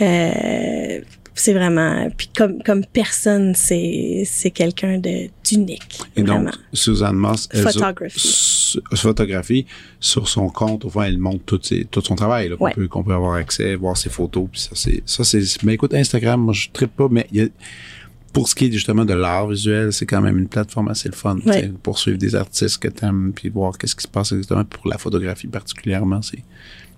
Euh, c'est vraiment... Puis comme, comme personne, c'est c'est quelqu'un de d'unique, Et vraiment. donc, Suzanne Moss, elle, s- photographie, sur son compte, au fond, elle montre tout, ses- tout son travail, qu'on Ouais. peut, qu'on peut avoir accès, voir ses photos, puis ça, c'est, ça, c'est, mais écoute, Instagram, moi, je trippe pas, mais il y a, pour ce qui est justement de l'art visuel, c'est quand même une plateforme assez le fun, Ouais. pour suivre des artistes que t'aimes, puis voir qu'est-ce qui se passe exactement pour la photographie particulièrement, c'est,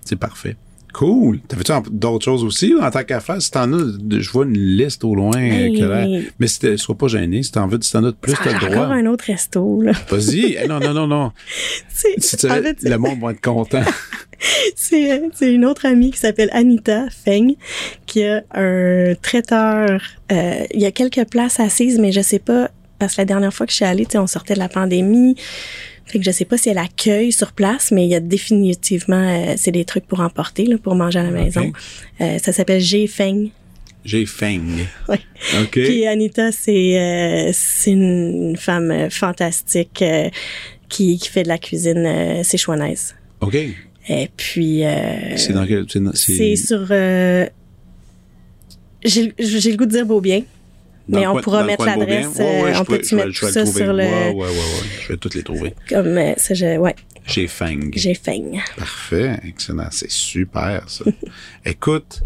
c'est parfait. Cool. T'avais-tu d'autres choses aussi en tant qu'affaire? Si t'en as, je vois une liste au loin. Hey. Mais si sois pas gêné. Si t'en veux, si t'en as de plus, Ah, t'as le droit. encore un autre resto, là. Vas-y. Eh, non, non, non, non. Si tu en fait, le monde va être content. c'est euh, c'est une autre amie qui s'appelle Anita Feng qui a un traiteur. euh, il y a quelques places assises, mais je sais pas parce que la dernière fois que je suis allée, on sortait de la pandémie. Fait que je sais pas si elle accueille sur place, mais il y a définitivement, euh, c'est des trucs pour emporter, là, pour manger à la maison. Euh, ça s'appelle G Feng. J'ai Feng. Ouais. OK. Puis Anita, c'est euh, une femme fantastique euh, qui, qui fait de la cuisine euh, séchouanaise. OK. Et puis, euh, C'est dans quel. c'est dans- c'est sur. euh, J'ai j'ai le goût de dire Beaubien, dans mais on pourra mettre l'adresse? Ouais, ouais, euh, on peut-tu mettre tout ça sur le- Ouais, ouais, ouais, ouais. Je vais toutes les trouver. comme euh, ça, je, ouais, J'ai Feng. j'ai faim. Parfait. Excellent. C'est super, ça. Écoute,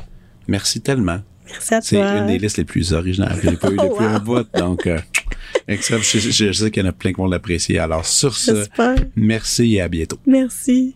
merci tellement. Merci à C'est toi. une des listes les plus originales que j'ai pas eu depuis un bout. Donc, euh, excellent. Je, je- je sais qu'il y en a plein qui vont l'apprécier. Alors, sur ce, merci et à bientôt. Merci.